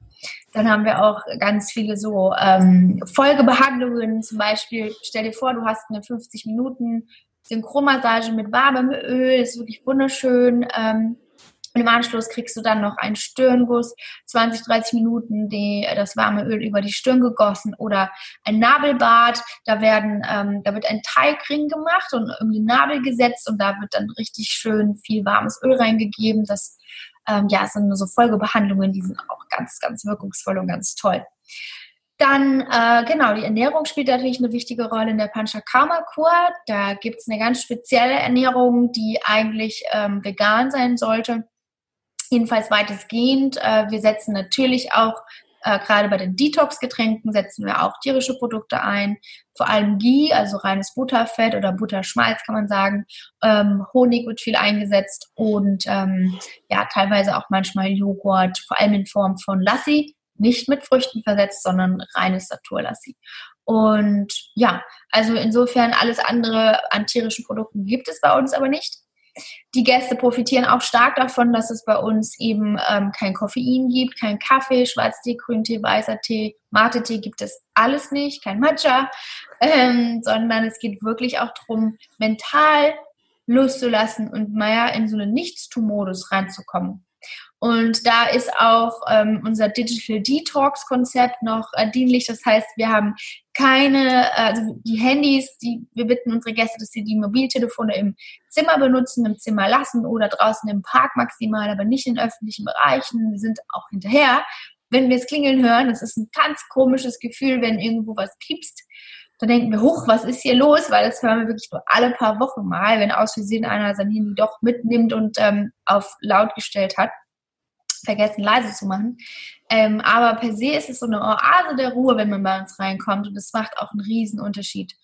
[SPEAKER 2] Dann haben wir auch ganz viele so ähm, Folgebehandlungen. Zum Beispiel, stell dir vor, du hast eine 50 Minuten Synchronmassage mit warmem Öl. Das ist wirklich wunderschön. Ähm, im Anschluss kriegst du dann noch einen Stirnguss, 20, 30 Minuten die, das warme Öl über die Stirn gegossen oder ein Nabelbad. Da werden, ähm, da wird ein Teigring gemacht und um den Nabel gesetzt und da wird dann richtig schön viel warmes Öl reingegeben. Das ähm, ja, sind so Folgebehandlungen, die sind auch ganz, ganz wirkungsvoll und ganz toll. Dann, äh, genau, die Ernährung spielt natürlich eine wichtige Rolle in der Panchakarma-Kur. Da gibt es eine ganz spezielle Ernährung, die eigentlich ähm, vegan sein sollte jedenfalls weitestgehend. Äh, wir setzen natürlich auch äh, gerade bei den Detox-Getränken setzen wir auch tierische Produkte ein, vor allem Ghee, also reines Butterfett oder Butterschmalz kann man sagen. Ähm, Honig wird viel eingesetzt und ähm, ja, teilweise auch manchmal Joghurt, vor allem in Form von Lassi, nicht mit Früchten versetzt, sondern reines Naturlassi. Und ja, also insofern alles andere an tierischen Produkten gibt es bei uns aber nicht. Die Gäste profitieren auch stark davon, dass es bei uns eben ähm, kein Koffein gibt, kein Kaffee, Schwarztee, Grüntee, weißer Tee, Mate-Tee gibt es alles nicht, kein Matcha, ähm, sondern es geht wirklich auch darum, mental loszulassen und mal in so einen Nichtstu-Modus reinzukommen. Und da ist auch ähm, unser Digital Detox Konzept noch äh, dienlich. Das heißt, wir haben keine, also die Handys, die, wir bitten unsere Gäste, dass sie die Mobiltelefone im Zimmer benutzen, im Zimmer lassen oder draußen im Park maximal, aber nicht in öffentlichen Bereichen. Wir sind auch hinterher. Wenn wir es klingeln hören, das ist ein ganz komisches Gefühl, wenn irgendwo was piepst. Dann denken wir, hoch, was ist hier los? Weil das hören wir wirklich nur alle paar Wochen mal, wenn aus Versehen einer sein Handy doch mitnimmt und ähm, auf laut gestellt hat vergessen leise zu machen. Ähm, aber per se ist es so eine Oase der Ruhe, wenn man bei uns reinkommt. Und es macht auch einen riesen Unterschied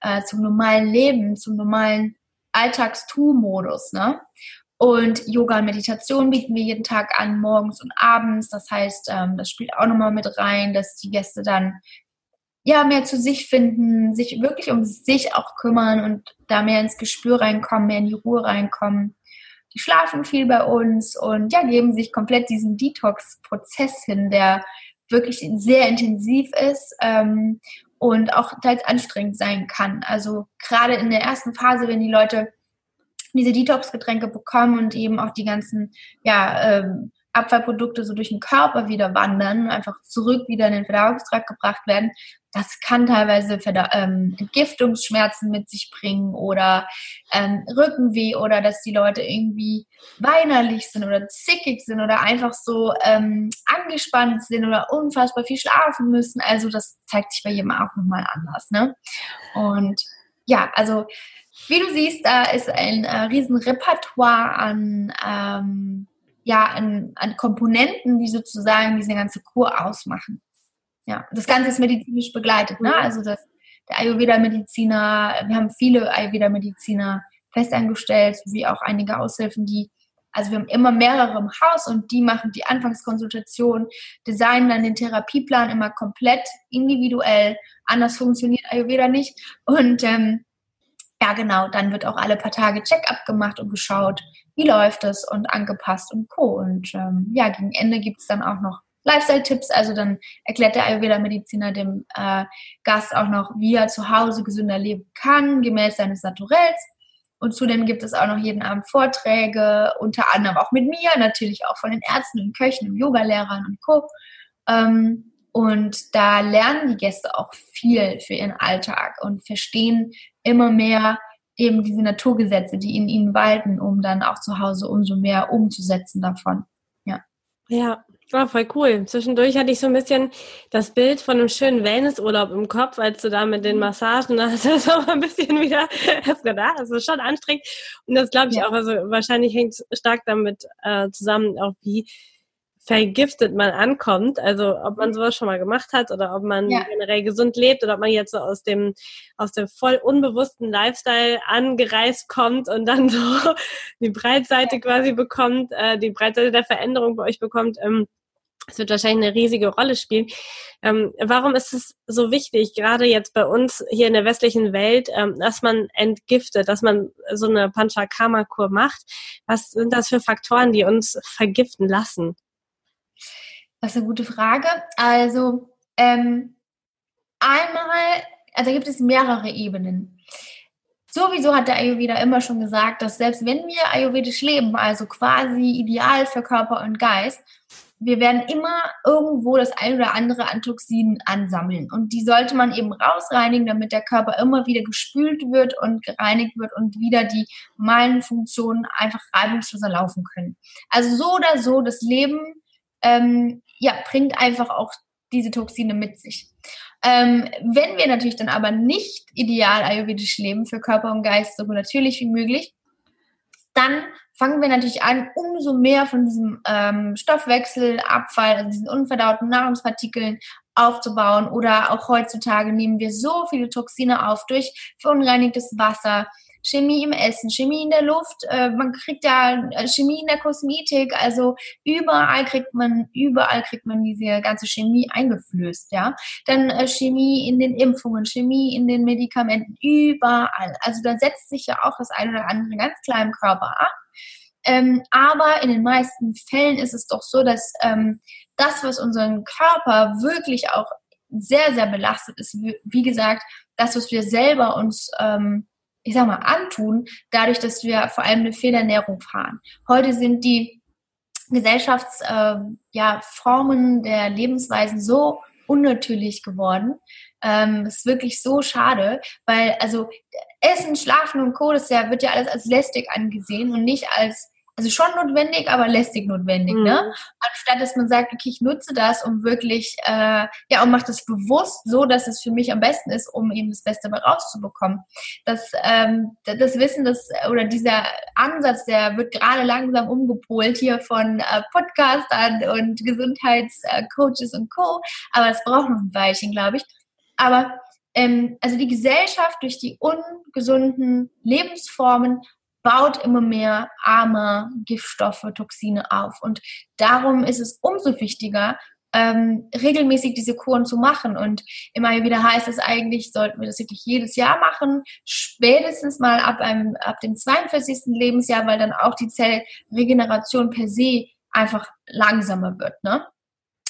[SPEAKER 2] äh, zum normalen Leben, zum normalen Alltags-Tu-Modus. Ne? Und Yoga und Meditation bieten wir jeden Tag an, morgens und abends. Das heißt, ähm, das spielt auch nochmal mit rein, dass die Gäste dann ja mehr zu sich finden, sich wirklich um sich auch kümmern und da mehr ins Gespür reinkommen, mehr in die Ruhe reinkommen die schlafen viel bei uns und ja, geben sich komplett diesen Detox-Prozess hin, der wirklich sehr intensiv ist. Ähm, und auch teils anstrengend sein kann. Also gerade in der ersten Phase, wenn die Leute diese Detox-Getränke bekommen und eben auch die ganzen ja, ähm, Abfallprodukte so durch den Körper wieder wandern, einfach zurück wieder in den Verdauungstrakt gebracht werden, das kann teilweise ähm, Entgiftungsschmerzen mit sich bringen oder ähm, Rückenweh oder dass die Leute irgendwie weinerlich sind oder zickig sind oder einfach so ähm, angespannt sind oder unfassbar viel schlafen müssen. Also das zeigt sich bei jedem auch nochmal anders. Ne? Und ja, also wie du siehst, da ist ein äh, riesen Repertoire an, ähm, ja, an, an Komponenten, die sozusagen diese ganze Kur ausmachen. Ja, das Ganze ist medizinisch begleitet. Ne? Mhm. Also das, der Ayurveda-Mediziner, wir haben viele Ayurveda-Mediziner festangestellt, wie auch einige Aushilfen, die, also wir haben immer mehrere im Haus und die machen die Anfangskonsultation, designen dann den Therapieplan immer komplett individuell. Anders funktioniert Ayurveda nicht. Und ähm, ja, genau, dann wird auch alle paar Tage Check-up gemacht und geschaut, wie läuft es und angepasst und Co. Und ähm, ja, gegen Ende gibt es dann auch noch Lifestyle-Tipps. Also dann erklärt der Ayurveda-Mediziner dem äh, Gast auch noch, wie er zu Hause gesünder leben kann, gemäß seines Naturells. Und zudem gibt es auch noch jeden Abend Vorträge, unter anderem auch mit mir, natürlich auch von den Ärzten und Köchen und Yogalehrern und Co. Ähm, und da lernen die Gäste auch viel für ihren Alltag und verstehen immer mehr eben diese Naturgesetze, die in ihnen walten, um dann auch zu Hause umso mehr umzusetzen davon. Ja.
[SPEAKER 3] Ja, war voll cool. Zwischendurch hatte ich so ein bisschen das Bild von einem schönen Wellnessurlaub im Kopf, als du da mit den mhm. Massagen, da hast du das auch ein bisschen wieder hast gedacht, das ist schon anstrengend. Und das glaube ich ja. auch, also wahrscheinlich hängt es stark damit äh, zusammen, auch wie vergiftet man ankommt. Also ob man sowas schon mal gemacht hat oder ob man ja. generell gesund lebt oder ob man jetzt so aus dem, aus dem voll unbewussten Lifestyle angereist kommt und dann so die Breitseite ja. quasi bekommt, äh, die Breitseite der Veränderung bei euch bekommt. Ähm, es wird wahrscheinlich eine riesige Rolle spielen. Ähm, warum ist es so wichtig, gerade jetzt bei uns hier in der westlichen Welt, ähm, dass man entgiftet, dass man so eine Panchakarma-Kur macht? Was sind das für Faktoren, die uns vergiften lassen?
[SPEAKER 2] Das ist eine gute Frage. Also ähm, einmal, also gibt es mehrere Ebenen. Sowieso hat der Ayurveda immer schon gesagt, dass selbst wenn wir ayurvedisch leben, also quasi ideal für Körper und Geist, wir werden immer irgendwo das ein oder andere an Toxinen ansammeln. Und die sollte man eben rausreinigen, damit der Körper immer wieder gespült wird und gereinigt wird und wieder die normalen Funktionen einfach reibungsloser laufen können. Also so oder so, das Leben ähm, ja, bringt einfach auch diese Toxine mit sich. Ähm, wenn wir natürlich dann aber nicht ideal ayurvedisch leben für Körper und Geist so natürlich wie möglich, dann fangen wir natürlich an, umso mehr von diesem ähm, Stoffwechselabfall, also diesen unverdauten Nahrungspartikeln aufzubauen. Oder auch heutzutage nehmen wir so viele Toxine auf durch verunreinigtes Wasser, Chemie im Essen, Chemie in der Luft, äh, man kriegt ja äh, Chemie in der Kosmetik, also überall kriegt man, überall kriegt man diese ganze Chemie eingeflößt, ja. Dann äh, Chemie in den Impfungen, Chemie in den Medikamenten, überall. Also da setzt sich ja auch das eine oder andere ganz klar im Körper ab. Ähm, aber in den meisten Fällen ist es doch so, dass ähm, das, was unseren Körper wirklich auch sehr, sehr belastet ist, wie gesagt, das, was wir selber uns ähm, ich sag mal, antun, dadurch, dass wir vor allem eine Fehlernährung fahren. Heute sind die Gesellschaftsformen äh, ja, der Lebensweisen so unnatürlich geworden. Ähm, ist wirklich so schade, weil also Essen, Schlafen und Co. das ja, wird ja alles als lästig angesehen und nicht als also schon notwendig, aber lästig notwendig, ne? mhm. ne? Anstatt dass man sagt, okay, ich nutze das, um wirklich, äh, ja, und mache das bewusst so, dass es für mich am besten ist, um eben das Beste dabei rauszubekommen. Das, ähm, das Wissen, das, oder dieser Ansatz, der wird gerade langsam umgepolt hier von äh, Podcastern und Gesundheitscoaches und Co. Aber es braucht noch ein Weilchen, glaube ich. Aber ähm, also die Gesellschaft durch die ungesunden Lebensformen baut immer mehr arme Giftstoffe, Toxine auf. Und darum ist es umso wichtiger, ähm, regelmäßig diese Kuren zu machen. Und immer wieder heißt es eigentlich, sollten wir das wirklich jedes Jahr machen, spätestens mal ab, einem, ab dem 42. Lebensjahr, weil dann auch die Zellregeneration per se einfach langsamer wird. Ne?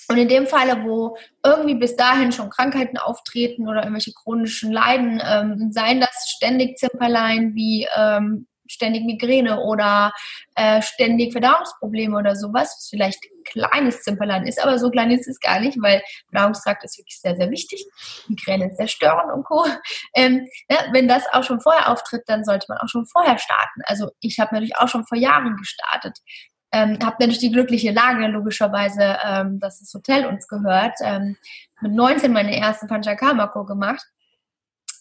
[SPEAKER 2] Und in dem Falle, wo irgendwie bis dahin schon Krankheiten auftreten oder irgendwelche chronischen Leiden, ähm, seien das ständig Zimperlein wie ähm, ständig Migräne oder äh, ständig Verdauungsprobleme oder sowas, was vielleicht ein kleines Zimperlein ist, aber so klein ist es gar nicht, weil Verdauungstrakt ist wirklich sehr, sehr wichtig. Migräne ist sehr störend und Co. Ähm, ja, wenn das auch schon vorher auftritt, dann sollte man auch schon vorher starten. Also ich habe natürlich auch schon vor Jahren gestartet. Ähm, habe natürlich die glückliche Lage, logischerweise, ähm, dass das Hotel uns gehört. Ähm, mit 19 meine erste Panchakarma-Kur gemacht.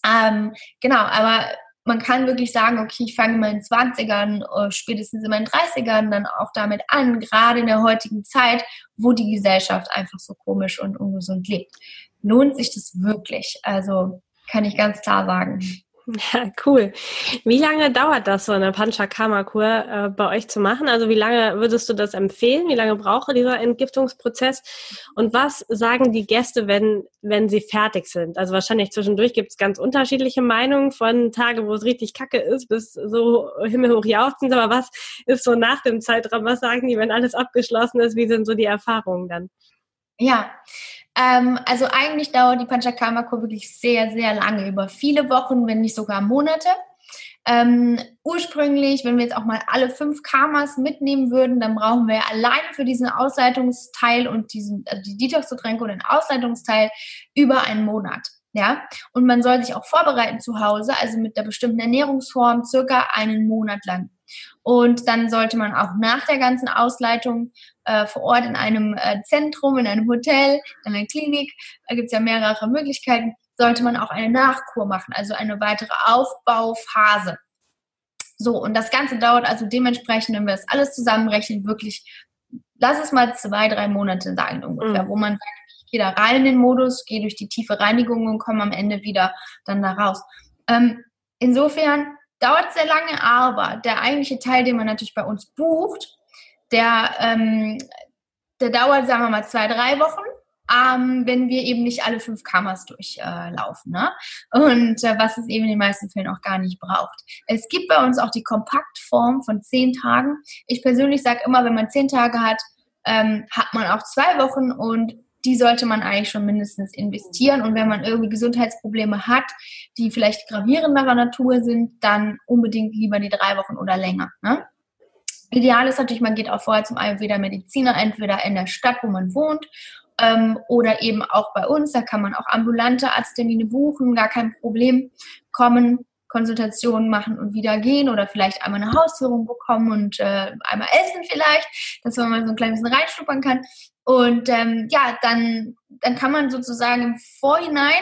[SPEAKER 2] Ähm, genau, aber man kann wirklich sagen, okay, ich fange in meinen 20ern, äh, spätestens in meinen 30ern dann auch damit an, gerade in der heutigen Zeit, wo die Gesellschaft einfach so komisch und ungesund lebt. Lohnt sich das wirklich? Also kann ich ganz klar sagen.
[SPEAKER 3] Ja, cool. Wie lange dauert das, so eine Panchakarma-Kur äh, bei euch zu machen? Also wie lange würdest du das empfehlen? Wie lange braucht dieser Entgiftungsprozess? Und was sagen die Gäste, wenn, wenn sie fertig sind? Also wahrscheinlich zwischendurch gibt es ganz unterschiedliche Meinungen von Tage, wo es richtig kacke ist, bis so himmelhoch jauchzend. Aber was ist so nach dem Zeitraum? Was sagen die, wenn alles abgeschlossen ist? Wie sind so die Erfahrungen dann?
[SPEAKER 2] Ja, ähm, also eigentlich dauert die Panchakarma-Kur wirklich sehr, sehr lange, über viele Wochen, wenn nicht sogar Monate. Ähm, ursprünglich, wenn wir jetzt auch mal alle fünf Karmas mitnehmen würden, dann brauchen wir alleine für diesen Ausleitungsteil und diesen, also die Detox-Getränke und den Ausleitungsteil über einen Monat. Ja, und man soll sich auch vorbereiten zu Hause, also mit der bestimmten Ernährungsform, circa einen Monat lang. Und dann sollte man auch nach der ganzen Ausleitung äh, vor Ort in einem äh, Zentrum, in einem Hotel, in einer Klinik, da gibt es ja mehrere Möglichkeiten, sollte man auch eine Nachkur machen, also eine weitere Aufbauphase. So, und das Ganze dauert also dementsprechend, wenn wir das alles zusammenrechnen, wirklich, lass es mal zwei, drei Monate sein ungefähr, mhm. wo man sagt, ich gehe da rein in den Modus, gehe durch die tiefe Reinigung und komme am Ende wieder dann da raus. Ähm, insofern dauert sehr lange, aber der eigentliche Teil, den man natürlich bei uns bucht, der, ähm, der dauert, sagen wir mal, zwei, drei Wochen. Ähm, wenn wir eben nicht alle fünf Kammers durchlaufen. Äh, ne? Und äh, was es eben in den meisten Fällen auch gar nicht braucht. Es gibt bei uns auch die Kompaktform von zehn Tagen. Ich persönlich sage immer, wenn man zehn Tage hat, ähm, hat man auch zwei Wochen und die sollte man eigentlich schon mindestens investieren. Und wenn man irgendwie Gesundheitsprobleme hat, die vielleicht gravierenderer Natur sind, dann unbedingt lieber die drei Wochen oder länger. Ne? Ideal ist natürlich, man geht auch vorher zum Ayurveda-Mediziner, entweder in der Stadt, wo man wohnt, ähm, oder eben auch bei uns. Da kann man auch ambulante Arzttermine buchen, gar kein Problem. Kommen, Konsultationen machen und wieder gehen oder vielleicht einmal eine Hausführung bekommen und äh, einmal essen vielleicht, dass man mal so ein klein bisschen reinschnuppern kann. Und ähm, ja, dann, dann kann man sozusagen im Vorhinein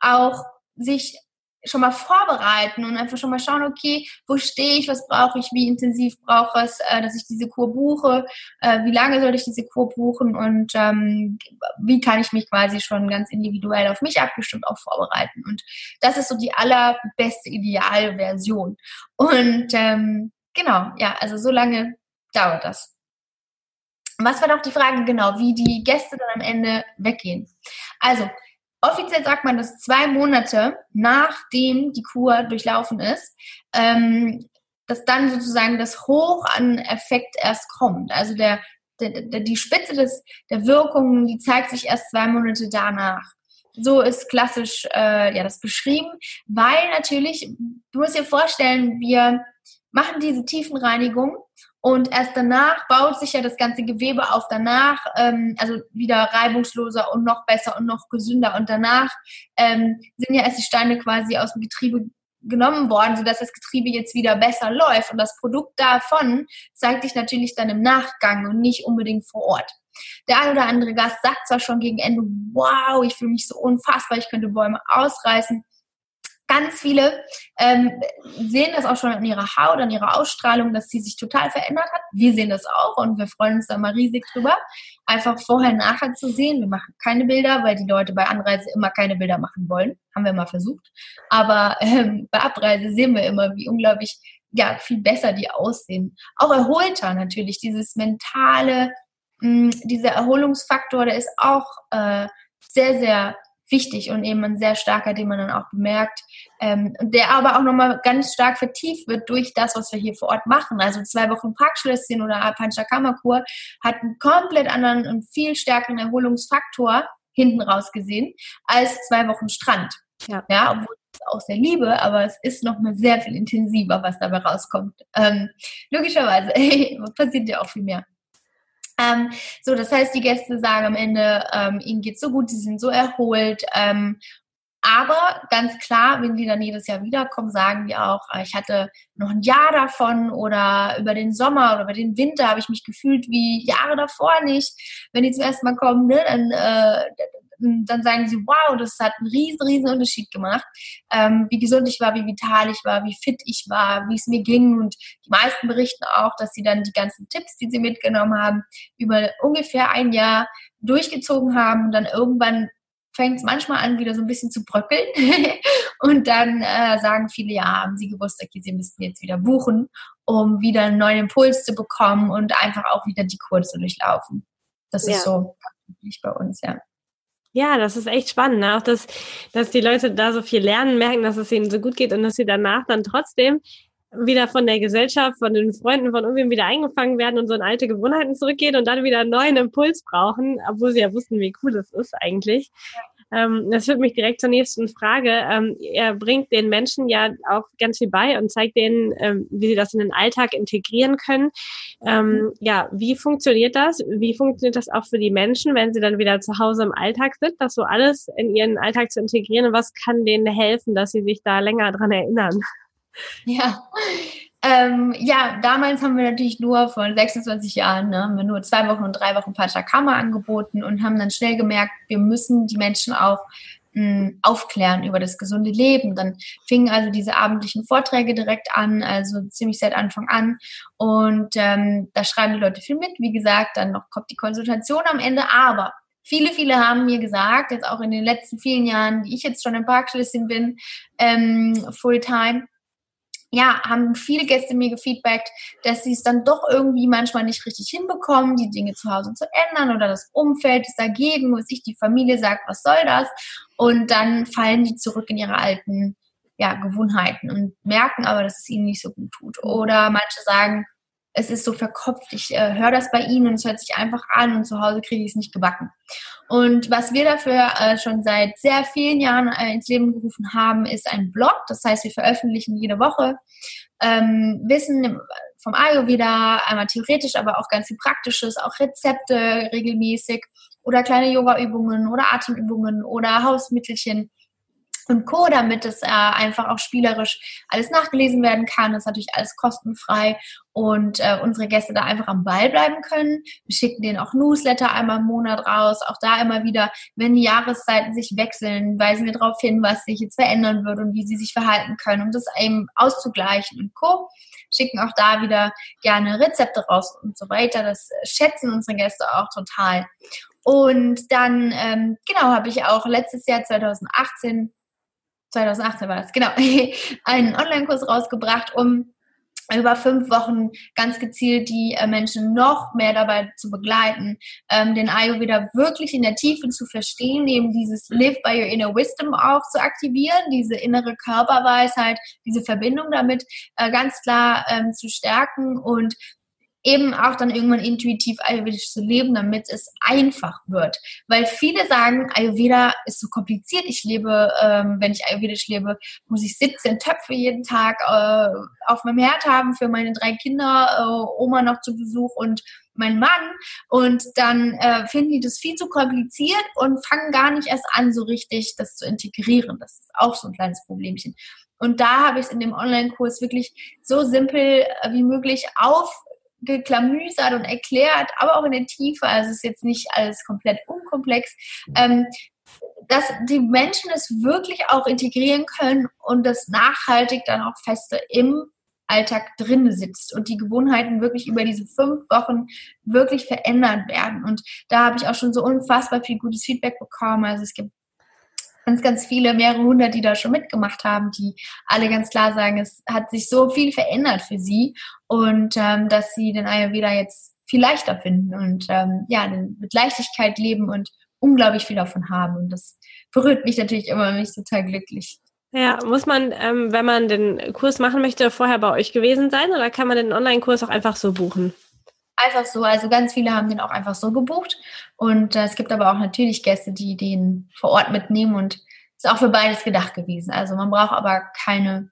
[SPEAKER 2] auch sich schon mal vorbereiten und einfach schon mal schauen, okay, wo stehe ich, was brauche ich, wie intensiv brauche ich es, äh, dass ich diese Kur buche, äh, wie lange soll ich diese Kur buchen und ähm, wie kann ich mich quasi schon ganz individuell auf mich abgestimmt auch vorbereiten. Und das ist so die allerbeste Idealversion. Und ähm, genau, ja, also so lange dauert das. Was war doch die Frage genau, wie die Gäste dann am Ende weggehen? Also, offiziell sagt man, dass zwei Monate nachdem die Kur durchlaufen ist, ähm, dass dann sozusagen das Hoch an Effekt erst kommt. Also der, der, der, die Spitze des, der Wirkung, die zeigt sich erst zwei Monate danach. So ist klassisch äh, ja das beschrieben, weil natürlich, du musst dir vorstellen, wir machen diese Tiefenreinigung und erst danach baut sich ja das ganze Gewebe auf. Danach, ähm, also wieder reibungsloser und noch besser und noch gesünder. Und danach ähm, sind ja erst die Steine quasi aus dem Getriebe genommen worden, sodass das Getriebe jetzt wieder besser läuft. Und das Produkt davon zeigt sich natürlich dann im Nachgang und nicht unbedingt vor Ort. Der ein oder andere Gast sagt zwar schon gegen Ende, wow, ich fühle mich so unfassbar, ich könnte Bäume ausreißen. Ganz viele ähm, sehen das auch schon an ihrer Haut, an ihrer Ausstrahlung, dass sie sich total verändert hat. Wir sehen das auch und wir freuen uns da mal riesig drüber. Einfach vorher, nachher zu sehen. Wir machen keine Bilder, weil die Leute bei Anreise immer keine Bilder machen wollen. Haben wir mal versucht. Aber ähm, bei Abreise sehen wir immer, wie unglaublich ja, viel besser die aussehen. Auch erholter natürlich. Dieses mentale, mh, dieser Erholungsfaktor, der ist auch äh, sehr, sehr wichtig und eben ein sehr starker, den man dann auch bemerkt, ähm, der aber auch nochmal ganz stark vertieft wird durch das, was wir hier vor Ort machen. Also zwei Wochen Parkschlösschen oder Panchakarma-Kur hat einen komplett anderen und viel stärkeren Erholungsfaktor hinten raus gesehen als zwei Wochen Strand. Ja, ja obwohl ich es auch sehr liebe, aber es ist nochmal sehr viel intensiver, was dabei rauskommt. Ähm, logischerweise passiert ja auch viel mehr. Ähm, so, das heißt, die Gäste sagen am Ende, ähm, ihnen geht so gut, sie sind so erholt. Ähm, aber ganz klar, wenn die dann jedes Jahr wiederkommen, sagen die auch, äh, ich hatte noch ein Jahr davon oder über den Sommer oder über den Winter habe ich mich gefühlt wie Jahre davor nicht. Wenn die zum ersten Mal kommen, ne, dann, äh, dann sagen sie, wow, das hat einen riesen, riesen Unterschied gemacht, ähm, wie gesund ich war, wie vital ich war, wie fit ich war, wie es mir ging. Und die meisten berichten auch, dass sie dann die ganzen Tipps, die sie mitgenommen haben, über ungefähr ein Jahr durchgezogen haben und dann irgendwann fängt es manchmal an, wieder so ein bisschen zu bröckeln. und dann äh, sagen viele, ja, haben sie gewusst, okay, sie müssten jetzt wieder buchen, um wieder einen neuen Impuls zu bekommen und einfach auch wieder die Kur zu durchlaufen. Das ja. ist so üblich bei uns, ja.
[SPEAKER 3] Ja, das ist echt spannend. Ne? Auch, dass, dass die Leute da so viel lernen, merken, dass es ihnen so gut geht und dass sie danach dann trotzdem wieder von der Gesellschaft, von den Freunden, von irgendwem wieder eingefangen werden und so in alte Gewohnheiten zurückgehen und dann wieder einen neuen Impuls brauchen, obwohl sie ja wussten, wie cool das ist eigentlich. Ähm, das führt mich direkt zur nächsten Frage. Ähm, er bringt den Menschen ja auch ganz viel bei und zeigt denen, ähm, wie sie das in den Alltag integrieren können. Mhm. ja, wie funktioniert das? Wie funktioniert das auch für die Menschen, wenn sie dann wieder zu Hause im Alltag sind, das so alles in ihren Alltag zu integrieren? Und was kann denen helfen, dass sie sich da länger dran erinnern?
[SPEAKER 2] Ja, ähm, ja, damals haben wir natürlich nur von 26 Jahren, ne, haben wir nur zwei Wochen und drei Wochen Pachacama angeboten und haben dann schnell gemerkt, wir müssen die Menschen auch hm, aufklären über das gesunde Leben. Dann fingen also diese abendlichen Vorträge direkt an, also ziemlich seit Anfang an. Und ähm, da schreiben die Leute viel mit. Wie gesagt, dann noch kommt die Konsultation am Ende. Aber Viele, viele haben mir gesagt, jetzt auch in den letzten vielen Jahren, die ich jetzt schon im Parkschlüsschen bin, ähm, Fulltime, ja, haben viele Gäste mir gefeedbackt, dass sie es dann doch irgendwie manchmal nicht richtig hinbekommen, die Dinge zu Hause zu ändern oder das Umfeld ist dagegen, was sich die Familie sagt, was soll das? Und dann fallen die zurück in ihre alten ja, Gewohnheiten und merken aber, dass es ihnen nicht so gut tut. Oder manche sagen, es ist so verkopft, ich äh, höre das bei ihnen und es hört sich einfach an und zu Hause kriege ich es nicht gebacken. Und was wir dafür äh, schon seit sehr vielen Jahren äh, ins Leben gerufen haben, ist ein Blog. Das heißt, wir veröffentlichen jede Woche ähm, Wissen vom Ayurveda, einmal theoretisch, aber auch ganz viel Praktisches, auch Rezepte regelmäßig oder kleine Yoga-Übungen oder Atemübungen oder Hausmittelchen und Co., damit es äh, einfach auch spielerisch alles nachgelesen werden kann. Das ist natürlich alles kostenfrei und äh, unsere Gäste da einfach am Ball bleiben können. Wir schicken denen auch Newsletter einmal im Monat raus, auch da immer wieder, wenn die Jahreszeiten sich wechseln, weisen wir darauf hin, was sich jetzt verändern wird und wie sie sich verhalten können, um das eben auszugleichen und Co. Schicken auch da wieder gerne Rezepte raus und so weiter. Das schätzen unsere Gäste auch total. Und dann, ähm, genau, habe ich auch letztes Jahr 2018 2018 war das, genau, einen Online-Kurs rausgebracht, um über fünf Wochen ganz gezielt die äh, Menschen noch mehr dabei zu begleiten, ähm, den Ayurveda wirklich in der Tiefe zu verstehen, eben dieses Live by your inner wisdom auch zu aktivieren, diese innere Körperweisheit, diese Verbindung damit äh, ganz klar ähm, zu stärken und eben auch dann irgendwann intuitiv ayurvedisch zu leben, damit es einfach wird. Weil viele sagen, Ayurveda ist so kompliziert. Ich lebe, ähm, wenn ich ayurvedisch lebe, muss ich 17 Töpfe jeden Tag äh, auf meinem Herd haben für meine drei Kinder, äh, Oma noch zu Besuch und mein Mann. Und dann äh, finden die das viel zu kompliziert und fangen gar nicht erst an, so richtig das zu integrieren. Das ist auch so ein kleines Problemchen. Und da habe ich es in dem Online-Kurs wirklich so simpel äh, wie möglich auf geklamüsert und erklärt, aber auch in der Tiefe, also es ist jetzt nicht alles komplett unkomplex, ähm, dass die Menschen es wirklich auch integrieren können und das nachhaltig dann auch feste im Alltag drin sitzt und die Gewohnheiten wirklich über diese fünf Wochen wirklich verändert werden. Und da habe ich auch schon so unfassbar viel gutes Feedback bekommen. Also es gibt ganz, ganz viele, mehrere hundert, die da schon mitgemacht haben, die alle ganz klar sagen, es hat sich so viel verändert für sie und ähm, dass sie den Ayurveda jetzt viel leichter finden und ähm, ja, mit Leichtigkeit leben und unglaublich viel davon haben. Und das berührt mich natürlich immer mich total glücklich.
[SPEAKER 3] Ja, muss man, ähm, wenn man den Kurs machen möchte, vorher bei euch gewesen sein oder kann man den Online-Kurs auch einfach so buchen?
[SPEAKER 2] Einfach so, also ganz viele haben den auch einfach so gebucht. Und äh, es gibt aber auch natürlich Gäste, die den vor Ort mitnehmen und ist auch für beides gedacht gewesen. Also man braucht aber keine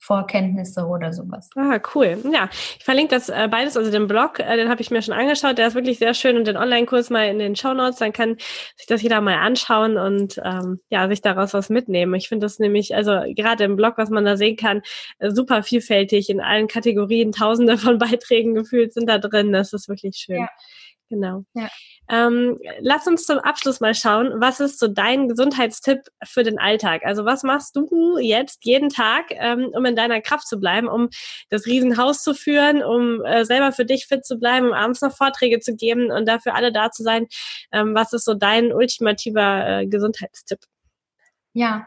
[SPEAKER 2] Vorkenntnisse oder sowas.
[SPEAKER 3] Ah, cool. Ja, ich verlinke das äh, beides, also den Blog, äh, den habe ich mir schon angeschaut, der ist wirklich sehr schön und den Online-Kurs mal in den Show Notes, dann kann sich das jeder mal anschauen und ähm, ja, sich daraus was mitnehmen. Ich finde das nämlich, also gerade im Blog, was man da sehen kann, äh, super vielfältig in allen Kategorien, tausende von Beiträgen gefühlt sind da drin. Das ist wirklich schön. Ja. Genau. Ja. Ähm, lass uns zum Abschluss mal schauen, was ist so dein Gesundheitstipp für den Alltag? Also was machst du jetzt jeden Tag, ähm, um in deiner Kraft zu bleiben, um das Riesenhaus zu führen, um äh, selber für dich fit zu bleiben, um abends noch Vorträge zu geben und dafür alle da zu sein? Ähm, was ist so dein ultimativer äh, Gesundheitstipp?
[SPEAKER 2] Ja,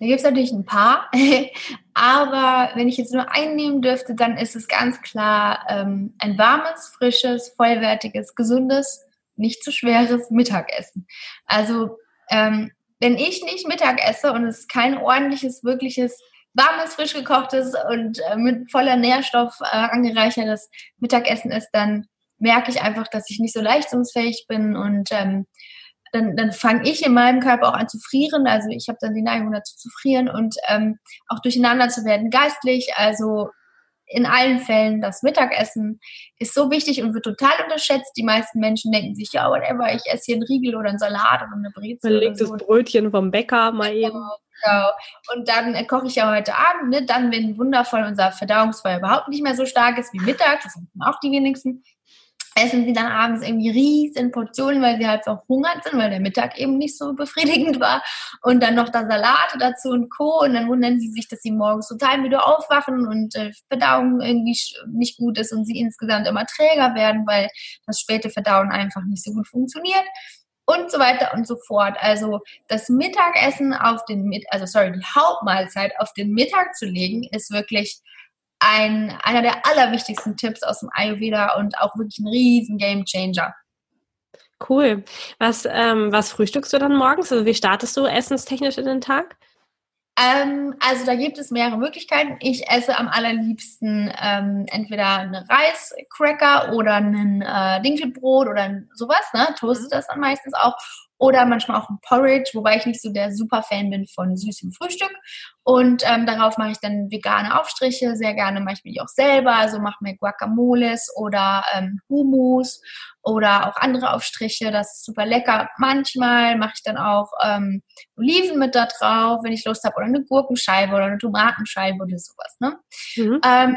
[SPEAKER 2] da gibt es natürlich ein paar, aber wenn ich jetzt nur einen nehmen dürfte, dann ist es ganz klar ähm, ein warmes, frisches, vollwertiges, gesundes, nicht zu schweres Mittagessen. Also ähm, wenn ich nicht Mittag esse und es kein ordentliches, wirkliches, warmes, frisch gekochtes und äh, mit voller Nährstoff äh, angereichertes Mittagessen ist, dann merke ich einfach, dass ich nicht so leistungsfähig bin und ähm, dann, dann fange ich in meinem Körper auch an zu frieren. Also ich habe dann die Neigung dazu zu frieren und ähm, auch durcheinander zu werden geistlich. Also in allen Fällen das Mittagessen ist so wichtig und wird total unterschätzt. Die meisten Menschen denken sich, ja, whatever, ich esse hier einen Riegel oder einen Salat oder eine Brezel.
[SPEAKER 3] Belegtes so. Brötchen vom Bäcker mal genau, eben.
[SPEAKER 2] Genau. Und dann äh, koche ich ja heute Abend, ne? dann, wenn wundervoll unser Verdauungsfeuer überhaupt nicht mehr so stark ist wie mittags, das sind auch die wenigsten, essen sie dann abends irgendwie riesen Portionen, weil sie halt verhungert sind, weil der Mittag eben nicht so befriedigend war. Und dann noch da Salate dazu und Co. Und dann wundern sie sich, dass sie morgens total müde aufwachen und äh, Verdauung irgendwie nicht gut ist und sie insgesamt immer träger werden, weil das späte Verdauen einfach nicht so gut funktioniert. Und so weiter und so fort. Also das Mittagessen auf den, also sorry, die Hauptmahlzeit auf den Mittag zu legen, ist wirklich ein, einer der allerwichtigsten Tipps aus dem Ayurveda und auch wirklich ein riesen Game Changer.
[SPEAKER 3] Cool. Was, ähm, was frühstückst du dann morgens? Also wie startest du essenstechnisch in den Tag?
[SPEAKER 2] Ähm, also da gibt es mehrere Möglichkeiten. Ich esse am allerliebsten ähm, entweder einen Reiscracker oder ein äh, Dinkelbrot oder sowas, ne? Toast mhm. das dann meistens auch oder manchmal auch ein Porridge, wobei ich nicht so der Super-Fan bin von süßem Frühstück. Und ähm, darauf mache ich dann vegane Aufstriche, sehr gerne mache ich mir die auch selber, also mache mir Guacamoles oder ähm, Hummus oder auch andere Aufstriche, das ist super lecker. Manchmal mache ich dann auch ähm, Oliven mit da drauf, wenn ich Lust habe, oder eine Gurkenscheibe oder eine Tomatenscheibe oder sowas. Ne? Mhm. Ähm,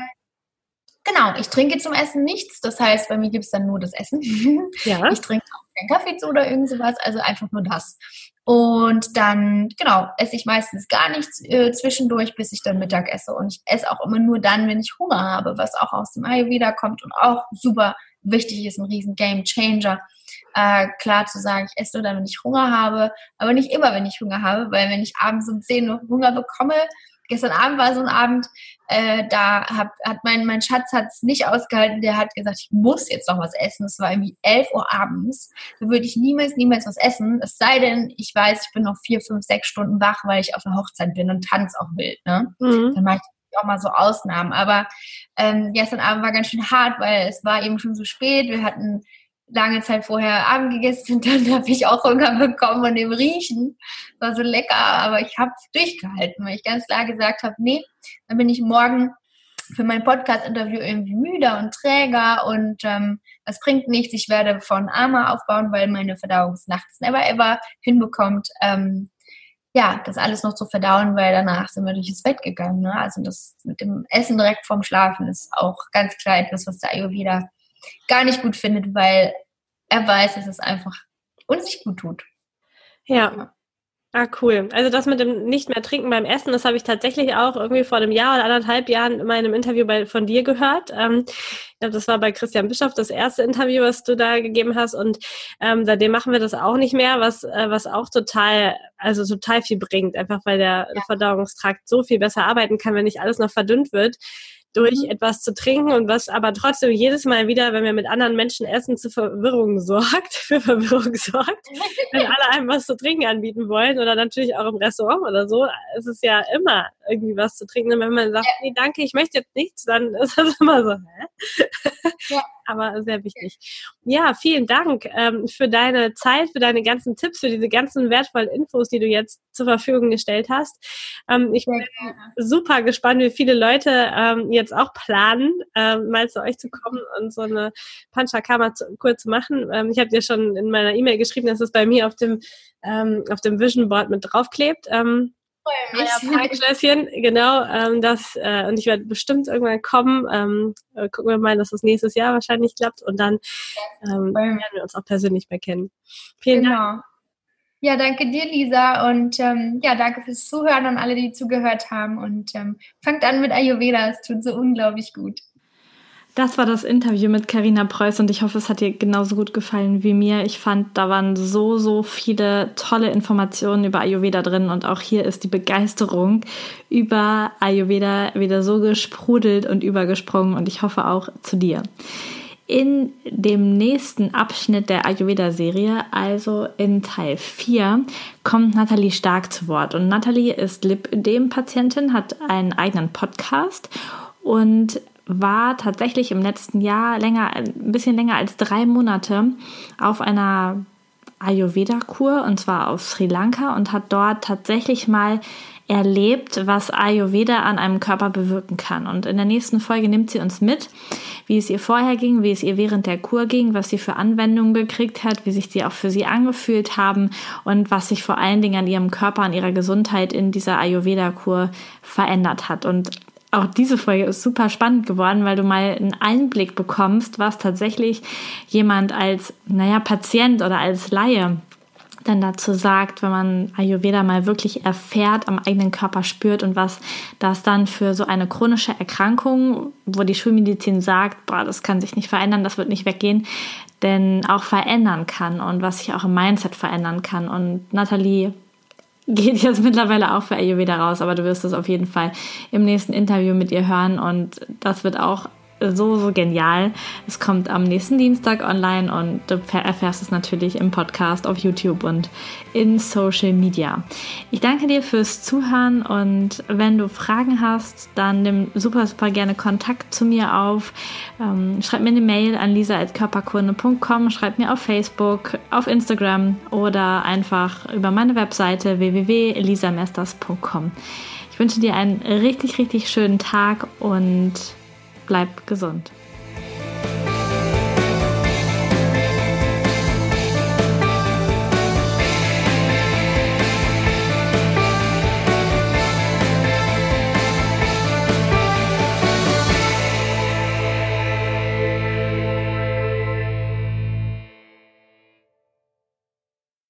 [SPEAKER 2] Genau, ich trinke zum Essen nichts. Das heißt, bei mir gibt es dann nur das Essen. Ja. Ich trinke auch keinen Kaffee zu oder irgend sowas, also einfach nur das. Und dann, genau, esse ich meistens gar nichts äh, zwischendurch, bis ich dann Mittag esse. Und ich esse auch immer nur dann, wenn ich Hunger habe, was auch aus dem Ayurveda kommt und auch super wichtig ist, ein riesen Game Changer. Äh, klar zu sagen, ich esse nur dann, wenn ich Hunger habe, aber nicht immer, wenn ich Hunger habe, weil wenn ich abends um 10 Uhr Hunger bekomme, gestern Abend war so ein Abend, äh, da hab, hat mein, mein Schatz hat es nicht ausgehalten, der hat gesagt, ich muss jetzt noch was essen. Es war irgendwie 11 Uhr abends. Da würde ich niemals, niemals was essen. Es sei denn, ich weiß, ich bin noch vier, fünf, sechs Stunden wach, weil ich auf einer Hochzeit bin und tanz auch wild. Ne? Mhm. Dann mache ich auch mal so Ausnahmen. Aber ähm, gestern Abend war ganz schön hart, weil es war eben schon so spät. Wir hatten lange Zeit vorher Abend gegessen und dann habe ich auch Hunger bekommen von dem Riechen. War so lecker, aber ich habe durchgehalten, weil ich ganz klar gesagt habe, nee, dann bin ich morgen für mein Podcast-Interview irgendwie müder und träger und ähm, das bringt nichts. Ich werde von Arma aufbauen, weil meine Verdauung es never ever hinbekommt, ähm, ja, das alles noch zu verdauen, weil danach sind wir durch das Bett gegangen. Ne? Also das mit dem Essen direkt vorm Schlafen ist auch ganz klar etwas, was der Ayurveda gar nicht gut findet, weil er weiß, dass es einfach uns nicht gut tut.
[SPEAKER 3] Ja. Ah, cool. Also das mit dem nicht mehr trinken beim Essen, das habe ich tatsächlich auch irgendwie vor einem Jahr oder anderthalb Jahren in meinem Interview bei, von dir gehört. Ähm, ich glaube, das war bei Christian Bischoff das erste Interview, was du da gegeben hast. Und ähm, seitdem machen wir das auch nicht mehr, was, äh, was auch total, also total viel bringt, einfach weil der ja. Verdauungstrakt so viel besser arbeiten kann, wenn nicht alles noch verdünnt wird durch mhm. etwas zu trinken und was aber trotzdem jedes Mal wieder, wenn wir mit anderen Menschen essen, zu Verwirrung sorgt, für Verwirrung sorgt, wenn alle einem was zu trinken anbieten wollen oder natürlich auch im Restaurant oder so, es ist ja immer irgendwie was zu trinken. Und wenn man sagt, nee, danke, ich möchte jetzt nichts, dann ist das immer so, hä? Ja. aber sehr wichtig. Ja, vielen Dank ähm, für deine Zeit, für deine ganzen Tipps, für diese ganzen wertvollen Infos, die du jetzt zur Verfügung gestellt hast. Ähm, ich bin super gespannt, wie viele Leute ähm, jetzt auch planen, ähm, mal zu euch zu kommen und so eine Panchakarma-Kur zu machen. Ähm, ich habe dir schon in meiner E-Mail geschrieben, dass es bei mir auf dem, ähm, auf dem Vision Board mit draufklebt. Ähm, Parkschlösschen, genau. Ähm, das, äh, und ich werde bestimmt irgendwann kommen. Ähm, äh, gucken wir mal, dass das nächstes Jahr wahrscheinlich klappt. Und dann ähm, werden wir uns auch persönlich mehr kennen. Vielen genau. Dank.
[SPEAKER 2] Ja, danke dir, Lisa. Und ähm, ja, danke fürs Zuhören und alle, die zugehört haben. Und ähm, fangt an mit Ayurveda. Es tut so unglaublich gut.
[SPEAKER 1] Das war das Interview mit Karina Preuß und ich hoffe, es hat dir genauso gut gefallen wie mir. Ich fand, da waren so, so viele tolle Informationen über Ayurveda drin und auch hier ist die Begeisterung über Ayurveda wieder so gesprudelt und übergesprungen und ich hoffe auch zu dir. In dem nächsten Abschnitt der Ayurveda-Serie, also in Teil 4, kommt Nathalie Stark zu Wort. Und Nathalie ist Lipödem-Patientin, hat einen eigenen Podcast und war tatsächlich im letzten Jahr länger, ein bisschen länger als drei Monate auf einer Ayurveda-Kur und zwar auf Sri Lanka und hat dort tatsächlich mal erlebt, was Ayurveda an einem Körper bewirken kann. Und in der nächsten Folge nimmt sie uns mit, wie es ihr vorher ging, wie es ihr während der Kur ging, was sie für Anwendungen gekriegt hat, wie sich die auch für sie angefühlt haben und was sich vor allen Dingen an ihrem Körper, an ihrer Gesundheit in dieser Ayurveda-Kur verändert hat. Und auch diese Folge ist super spannend geworden, weil du mal einen Einblick bekommst, was tatsächlich jemand als, naja, Patient oder als Laie dann dazu sagt, wenn man Ayurveda mal wirklich erfährt, am eigenen Körper spürt und was das dann für so eine chronische Erkrankung, wo die Schulmedizin sagt, boah, das kann sich nicht verändern, das wird nicht weggehen, denn auch verändern kann und was sich auch im Mindset verändern kann. Und Nathalie geht jetzt mittlerweile auch für Ayurveda raus, aber du wirst es auf jeden Fall im nächsten Interview mit ihr hören und das wird auch so, so genial. Es kommt am nächsten Dienstag online und du erfährst es natürlich im Podcast, auf YouTube und in Social Media. Ich danke dir fürs Zuhören und wenn du Fragen hast, dann nimm super, super gerne Kontakt zu mir auf. Ähm, schreib mir eine Mail an lisa.körperkunde.com, schreib mir auf Facebook, auf Instagram oder einfach über meine Webseite www.elisamesters.com. Ich wünsche dir einen richtig, richtig schönen Tag und bleib gesund.